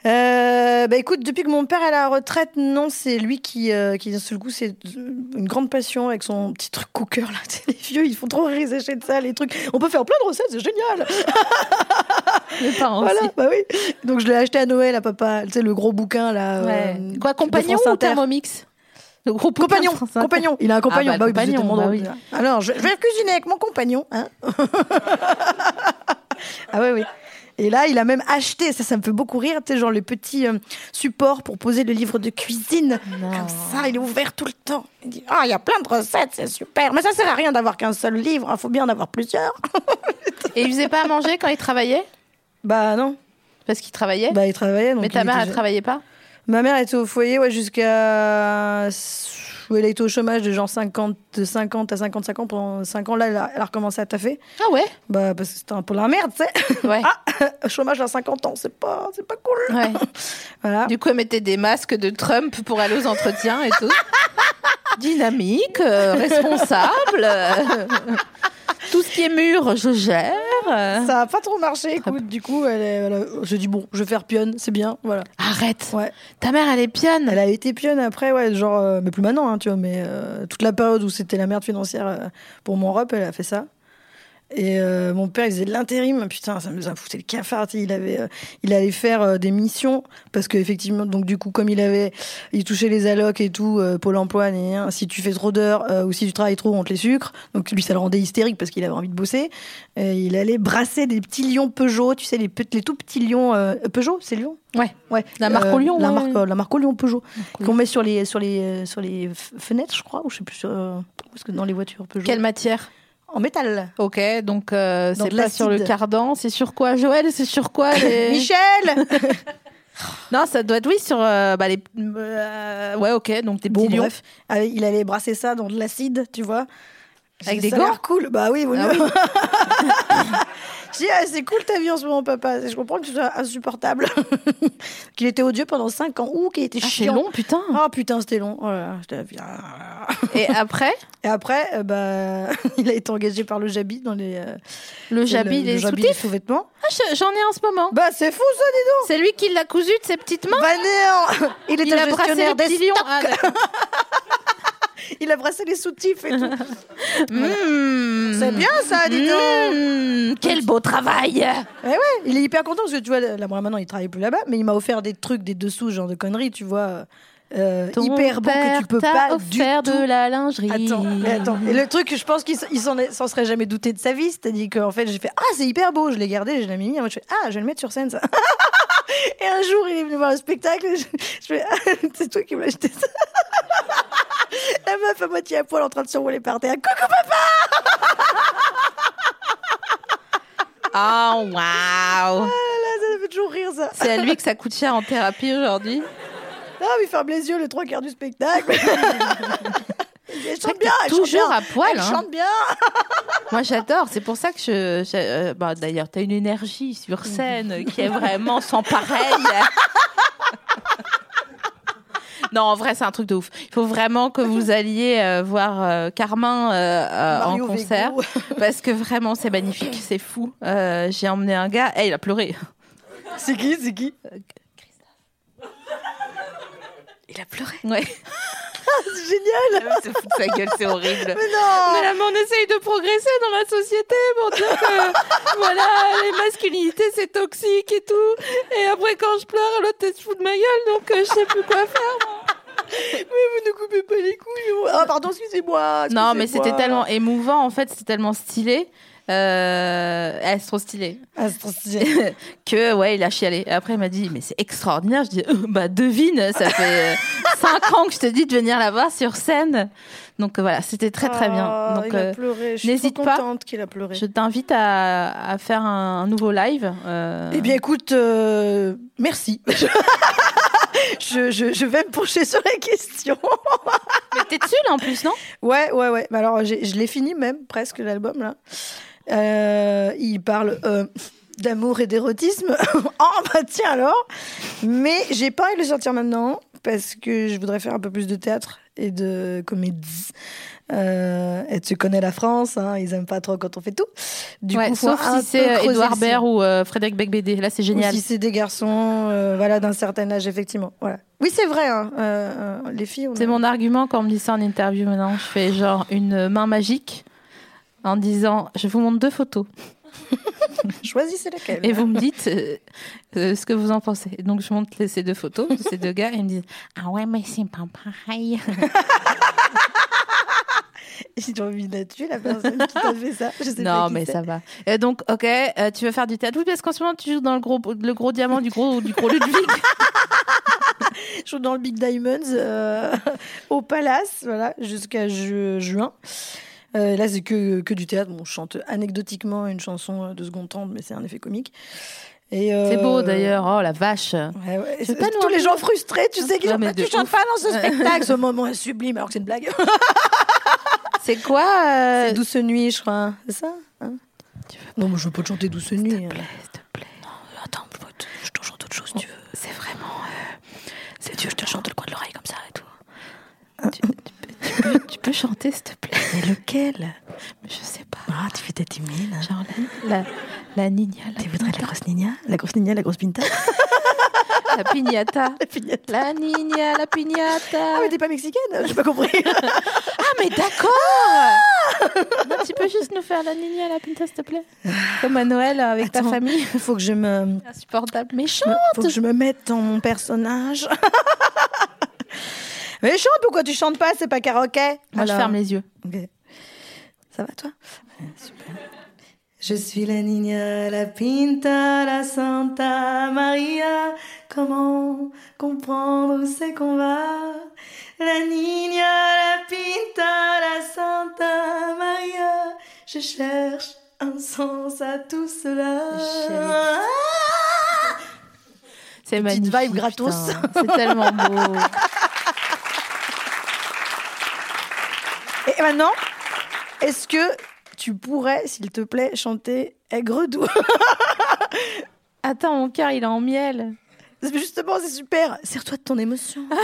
Euh, bah écoute, depuis que mon père est à la retraite, non, c'est lui qui, euh, qui d'un seul coup, c'est une grande passion avec son petit truc cooker là. Les vieux, ils font trop rire, ils achètent ça, les trucs. On peut faire plein de recettes, c'est génial. Mes parents Voilà, aussi. bah oui. Donc je l'ai acheté à Noël à papa. Tu sais, le gros bouquin là. Ouais. euh, Quoi, de compagnon ou. Thermomix? Le gros de Compagnon, compagnon. Il a un compagnon. Ah bah, bah oui, compagnon, bah oui. Alors, je, je vais cuisiner avec mon compagnon. Hein ah ouais, oui. Et là, il a même acheté, ça, ça me fait beaucoup rire, tu sais, genre les petits euh, supports pour poser le livre de cuisine. Non. Comme ça, il est ouvert tout le temps. Il dit Ah, il y a plein de recettes, c'est super. Mais ça sert à rien d'avoir qu'un seul livre, il faut bien en avoir plusieurs. Et il faisait pas à manger quand il travaillait? Bah non. Parce qu'il travaillait? Bah, il travaillait. Donc Mais ta mère, elle jeune. travaillait pas? Ma mère était au foyer ouais, jusqu'à. Où Elle a été au chômage de genre 50, de 50 à 55 ans. Pendant 5 ans, là, elle a, elle a recommencé à taffer. Ah ouais? Bah, parce que c'était un peu la merde, tu sais. Ouais. Ah, chômage à 50 ans, c'est pas, c'est pas cool. ouais. Voilà. Du coup, elle mettait des masques de Trump pour aller aux entretiens et tout. Dynamique, euh, responsable. Tout ce qui est mûr, je gère. Ça a pas trop marché, écoute. Du coup, elle est, elle a- bon, je vais faire pionne, c'est bien, voilà. Arrête. Ouais. Ta mère, elle est pionne. Elle a été pionne après, ouais, genre, euh, mais plus maintenant, hein, tu vois, mais euh, toute la période où c'était la merde financière euh, pour mon rep, elle a fait ça. Et euh, mon père, il faisait de l'intérim. Putain, ça me me foutait le cafard. Il avait, euh, il allait faire euh, des missions parce qu'effectivement, donc du coup, comme il avait, il touchait les allocs et tout, euh, Pôle Emploi. gna, gna, si tu fais trop d'heures euh, ou si tu travailles trop, on te les sucre. Donc lui, ça le rendait hystérique parce qu'il avait envie de bosser. Et il allait brasser des petits lions Peugeot. Tu sais, les, les tout petits lions euh, Peugeot, c'est Lyon? Ouais. Ouais. La marque au lion, La marque, la marque au lion Peugeot qu'on met sur les sur les sur les fenêtres, je crois, ou je sais plus. Euh, parce que dans les voitures Peugeot? Quelle matière? En métal. Ok, donc euh, c'est pas sur le cardan, c'est sur quoi Joël C'est sur quoi les- Michel. Non, ça doit être oui sur euh, bah, les. euh, ouais, ok, donc tes petits Bon, lions. bref, euh, il allait brasser ça dans de l'acide, tu vois. Avec des gants cool. Bah oui, vaut Ah mieux. Je dis, ah, c'est cool ta vie en ce moment, papa. Je comprends que ce soit insupportable. qu'il était odieux pendant 5 ans. Ouh, qu'il était Ah, c'est chiant. long, putain. Oh putain, c'était long. Oh là là. Et après, Et après, euh, bah, il a été engagé par le Jabi dans les. euh, le Jabi, le les des sous-vêtements. Ah, je- j'en ai en ce moment. Bah, c'est fou ça, dis donc. C'est lui qui l'a cousu de ses petites mains. Bah non Il est Il les gestionnaire des lions. Ah. Il a brassé les soutifs et tout. Mmh. C'est bien ça, dis donc. Mmh, quel beau travail Eh ouais, il est hyper content parce que tu vois, là, moi, maintenant il travaille plus là-bas, mais il m'a offert des trucs, des dessous, genre de conneries, tu vois, euh, hyper beau que tu peux pas du offert tout. de la lingerie. Attends, mais attends. Et le truc, je pense qu'il s'en serait jamais douté de sa vie, c'est-à-dire qu'en fait, j'ai fait Ah, c'est hyper beau, je l'ai gardé, je l'ai mis. Moi, je fais Ah, je vais le mettre sur scène, ça. Et un jour, il est venu voir le spectacle, je, je fais Ah, c'est toi qui m'as acheté ça. La meuf à moitié à poil en train de s'envoler par terre. Coucou, papa Oh, waouh Là, Ça fait toujours rire, ça. C'est à lui que ça coûte cher en thérapie aujourd'hui. Ah, mais ferme les yeux le trois quarts du spectacle. Elle chante bien, elle chante toujours bien. à poil, Elle hein. chante bien. Moi, j'adore. C'est pour ça que je. je- euh, bah, D'ailleurs, t'as une énergie sur scène qui est vraiment sans pareil. Non, en vrai, c'est un truc de ouf. Il faut vraiment que vous alliez euh, voir euh, Carmin euh, euh, en concert. Parce que vraiment, c'est magnifique. C'est fou. J'ai emmené un gars. et il a pleuré. C'est qui C'est qui? Il a pleuré Ouais. C'est génial. se fout de sa gueule, c'est horrible. Mais non. Mais là, mais on essaye de progresser dans la société pour dire que voilà, les masculinités c'est toxique et tout. Et après, quand je pleure, l'autre se fout de ma gueule, donc euh, je sais plus quoi faire. moi. Mais vous ne coupez pas les couilles. Ah, pardon, excusez-moi. Non, mais c'était tellement émouvant, en fait, c'était tellement stylé. Euh, elle est trop stylée. Ah, c'est trop stylé. que ouais, il a chialé. Et après, il m'a dit, mais c'est extraordinaire. Je dis, Euh, bah devine, ça fait euh, cinq ans que je te dis de venir la voir sur scène. Donc euh, voilà, c'était très très bien. Ah, Donc il a euh, pleuré. Je suis n'hésite trop pas. contente qu'il a pleuré. je t'invite à, à faire un, un nouveau live. euh, Eh bien, écoute, euh, merci. je, je, je vais me pencher sur la question. Mais t'es dessus là en plus, non? Ouais, ouais, ouais. Mais alors, je l'ai fini même, presque, l'album, là. Euh, il parle euh, d'amour et d'érotisme. oh, bah tiens alors Mais j'ai pas envie de le sortir maintenant, parce que je voudrais faire un peu plus de théâtre et de comédie. Euh, et tu connais la France, hein, ils aiment pas trop quand on fait tout. Du Ouais, coup, sauf si c'est Edouard. Baird ou euh, Frédéric Becbédé. Là, c'est génial. Ou si c'est des garçons, euh, voilà, d'un certain âge, effectivement. Voilà. Oui, c'est vrai. hein, les filles, C'est a- mon argument quand on me dit ça en interview maintenant. Je fais genre une main magique en disant je vous montre deux photos choisissez laquelle. et vous me dites euh, euh, ce que vous en pensez. Donc je montre les- ces deux photos ces deux gars et ils me disent ah ouais mais c'est pas pareil. As envie de tuer la personne qui t'a fait ça, je sais pas non mais ça va. Et donc ok euh, tu veux faire du théâtre? Oui parce qu'en ce moment tu joues dans le gros le gros diamant du gros du gros Ludwig. Je joue dans le Big Diamonds au Palace, voilà, jusqu'à ju- juin. Euh, là, c'est que, que du théâtre. Bon, je chante anecdotiquement une chanson euh, de seconde tente, mais c'est un effet comique. Euh, C'est beau d'ailleurs oh la vache. Ouais, ouais. Veux pas Tous les raconter gens frustrés, tu sais, qui Ouais, disent Bah, de Tu chantes ouf. pas dans ce spectacle, ce moment est sublime, alors que c'est une blague. C'est quoi euh, C'est Douce Nuit, je crois. C'est ça hein? Non, mais je veux pas te chanter Douce Nuit. hein. S'il te plaît. Attends, je peux te- je te chante autre chose, si tu veux. C'est vraiment euh, Si tu veux, je te chante le coin de l'oreille comme ça et tout. tu, tu peux, tu peux- tu peux chanter s'il te plaît. Mais lequel? Mais je sais pas. Ah, tu fais ta timide. Genre la, la, la nina, la, Tu voudrais la grosse Nina La grosse Nina, la grosse Pinta? La piñata. La pignata. La nina, la piñata. Ah, mais t'es pas mexicaine J'ai pas compris. Ah, mais d'accord Non, Tu peux juste nous faire la Nini à la Pinta, s'il te plaît Comme à Noël avec ta famille. Il faut que je me, Insupportable. Mais me- chante faut que je me mette dans mon personnage. Mais chante, pourquoi tu chantes pas C'est pas karaoké Moi, je ferme les yeux. Ok. Ça va toi? Ouais, Super. Je suis la niña, la pinta, la Santa Maria. Comment comprendre où c'est qu'on va? La niña, la pinta, la Santa Maria. Je cherche un sens à tout cela. Chérie. C'est Petite magnifique. vibe gratos. C'est tellement beau. Et maintenant, est-ce que tu pourrais, s'il te plaît, chanter Aigre doux Attends, mon cœur, il est en miel. Justement, c'est super. Serre-toi de ton émotion.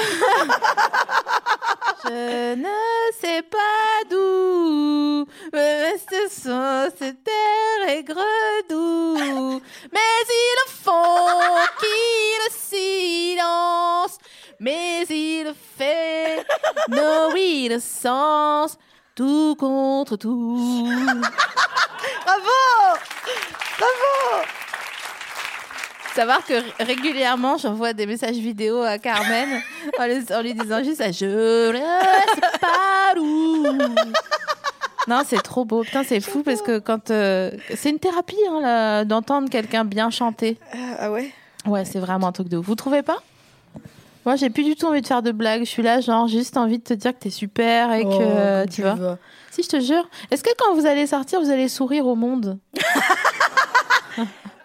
Je ne sais pas d'où me reste sans cette terre aigre doux. Mais il faut qu'il le silence, mais il fait nos sens, tout contre tout. Bravo Bravo Savoir que régulièrement, j'envoie des messages vidéo à Carmen en, lui- en lui disant juste ça, je ne sais pas où. Non, c'est trop beau. Putain, c'est fou parce que quand. euh, c'est une thérapie hein, d'entendre quelqu'un bien chanter. Ah ouais? Ouais, c'est vraiment un truc de ouf. Vous trouvez pas? Moi, j'ai plus du tout envie de faire de blagues. Je suis là, genre, juste envie de te dire que t'es super et que. Oh, euh, tu vois vas. Si, je te jure. Est-ce que quand vous allez sortir, vous allez sourire au monde?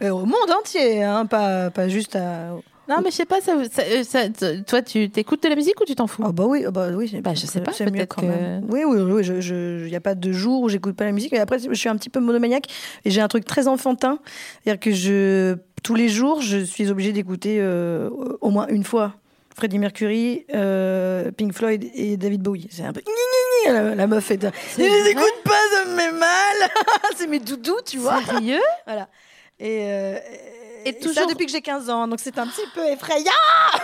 Euh, au monde entier, hein, pas, pas juste à. Non, mais je sais pas, ça, ça- euh, ça- toi, tu t'écoutes de la musique ou tu t'en fous? Ah bah oui, ah bah oui. Bah, je sais pas, c'est mieux peut-être quand que- même. Oui, oui, oui. Je, je, y a pas de jour où j'écoute pas la musique. Et après, je suis un petit peu monomaniaque et j'ai un truc très enfantin, c'est-à-dire que je tous les jours, je suis obligée d'écouter euh, au moins une fois Freddie Mercury, euh, Pink Floyd et David Bowie. C'est un peu la, la meuf est. Je les écoute pas, ça me met mal. c'est mes doudous, tu vois. Sérieux Voilà. Et, euh, Et et ça toujours- depuis que j'ai 15 ans, donc c'est un petit peu effrayant.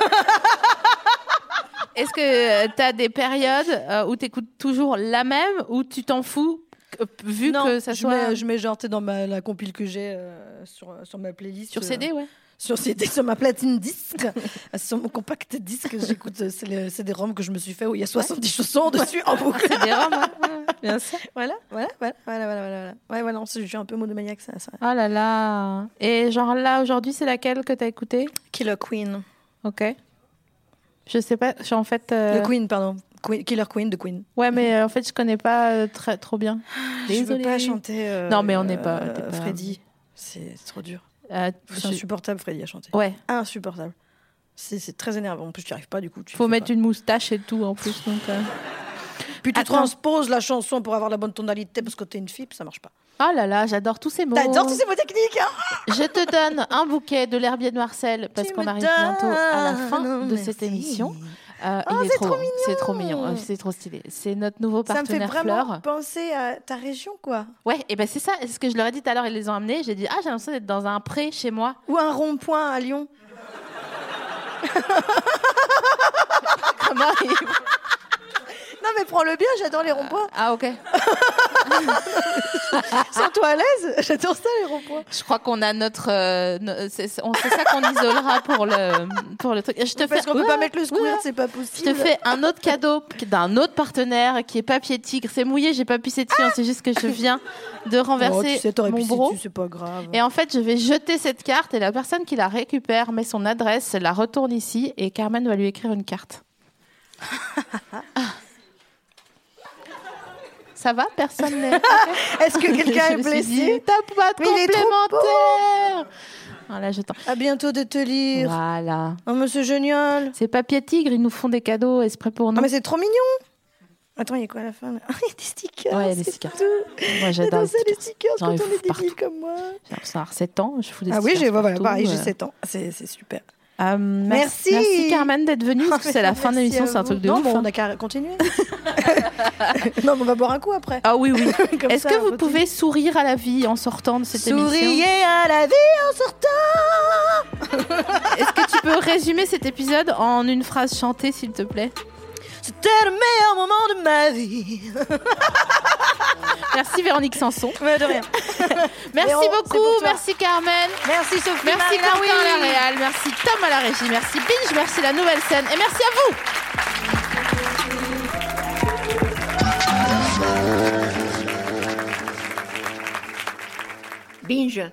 Est-ce que tu as des périodes euh, où tu écoutes toujours la même ou tu t'en fous euh, vu non, que ça je soit mets, je mets genre t'es dans ma, la compile que j'ai euh, sur, sur ma playlist. sur euh, CD ouais sur CD, sur ma platine disque, sur mon compact disque, j'écoute. euh, C'est le- des roms que je me suis fait où il y a 70 chansons dessus en boucle. C'est des roms, hein. bien sûr. Voilà, voilà, voilà, voilà, voilà, voilà. voilà. Ouais, c'est- je suis un peu monomaniaque, ça. ça. Oh là là. Et genre là aujourd'hui, c'est laquelle que tu as écouté Killer Queen. OK. Je sais pas, je suis en fait euh, The Queen, pardon. Queen- Killer Queen de Queen. Ouais, mais euh, en fait, je connais pas euh, très trop bien. Je veux Désolée. pas chanter. euh, Non, mais on n'est pas- euh, Freddy. C'est trop dur. Euh, C'est insupportable, Freddy, à chanter. Ouais, Insupportable. C'est très énervant. En plus, tu n'y arrives pas, du coup. Tu faut mettre pas. une moustache et tout en plus donc euh. Puis tu Attends. transposes la chanson pour avoir la bonne tonalité parce que t'es une fille, ça marche pas. Oh là là, j'adore tous ces mots. T'adores tous ces mots techniques, hein Je te donne un bouquet de l'herbier de Marcel parce qu'on arrive bientôt à la fin de cette émission. Euh, Oh, c'est trop, trop bon. C'est trop mignon, Euh, c'est trop stylé. C'est notre nouveau Ça me fait partenaire vraiment Fleur. penser à ta région, quoi. Ouais, et ben c'est ça. C'est ce que je leur ai dit tout à l'heure. Ils les ont amenés. J'ai dit ah j'ai l'impression d'être dans un pré chez moi. Ou un rond-point à Lyon. Comment ils- Non, mais prends-le bien, j'adore les ronds-points. Ah ok. Sens-toi à l'aise, j'adore ça, les ronds-points. Je crois qu'on a notre. euh, no- c'est c'est- on- c'est ça qu'on isolera pour le pour le truc. Je te Parce fais. qu'on peut Ouais, pas mettre le ouais. squirt, c'est pas Je possible. te fais un autre cadeau d'un autre partenaire qui est papier tigre. C'est mouillé, j'ai pas pissé dessus. hein, c'est juste que je viens de Oh, renverser tu sais, t'aurais mon bro. c'est pas grave. Et en fait, je vais jeter cette carte et la personne qui la récupère met son adresse, la retourne ici et Carmen va lui écrire une carte. Ça va Personne n'est. Est-ce que quelqu'un Je est blessé T'as pas de complémentaire Voilà, je t'en. À bientôt de te lire. Voilà. Oh, c'est génial. C'est papier tigre, ils nous font des cadeaux exprès pour nous. Ah, mais c'est trop mignon. Attends, il y a quoi à la fin là Ah, Il y a des stickers. Ouais, il y a des stickers. tout. Moi, j'adore les ça, les stickers. quand on est débile comme moi. J'ai l'impression d'avoir 7 ans, je fous des Ah oui, stickers j'ai voilà, pareil, j'ai euh. 7 ans. C'est c'est super. Euh, merci. Merci. Carmen d'être venue, parce que c'est la fin de l'émission, c'est un truc de non, ouf. bon, hein. on a qu'à continuer. non, mais on va boire un coup après. Ah oui, oui. Est-ce que vous continue. pouvez sourire à la vie en sortant de cette émission Souriez à la vie en sortant Est-ce que tu peux résumer cet épisode en une phrase chantée, s'il te plaît? C'était le meilleur moment de ma vie. Merci Véronique Sanson. Mais de rien. Merci Véro, beaucoup, merci Carmen. Merci Sophie. Merci Quentin à la réal, merci Tom à la régie, merci Binge, merci la nouvelle scène et merci à vous. Binge.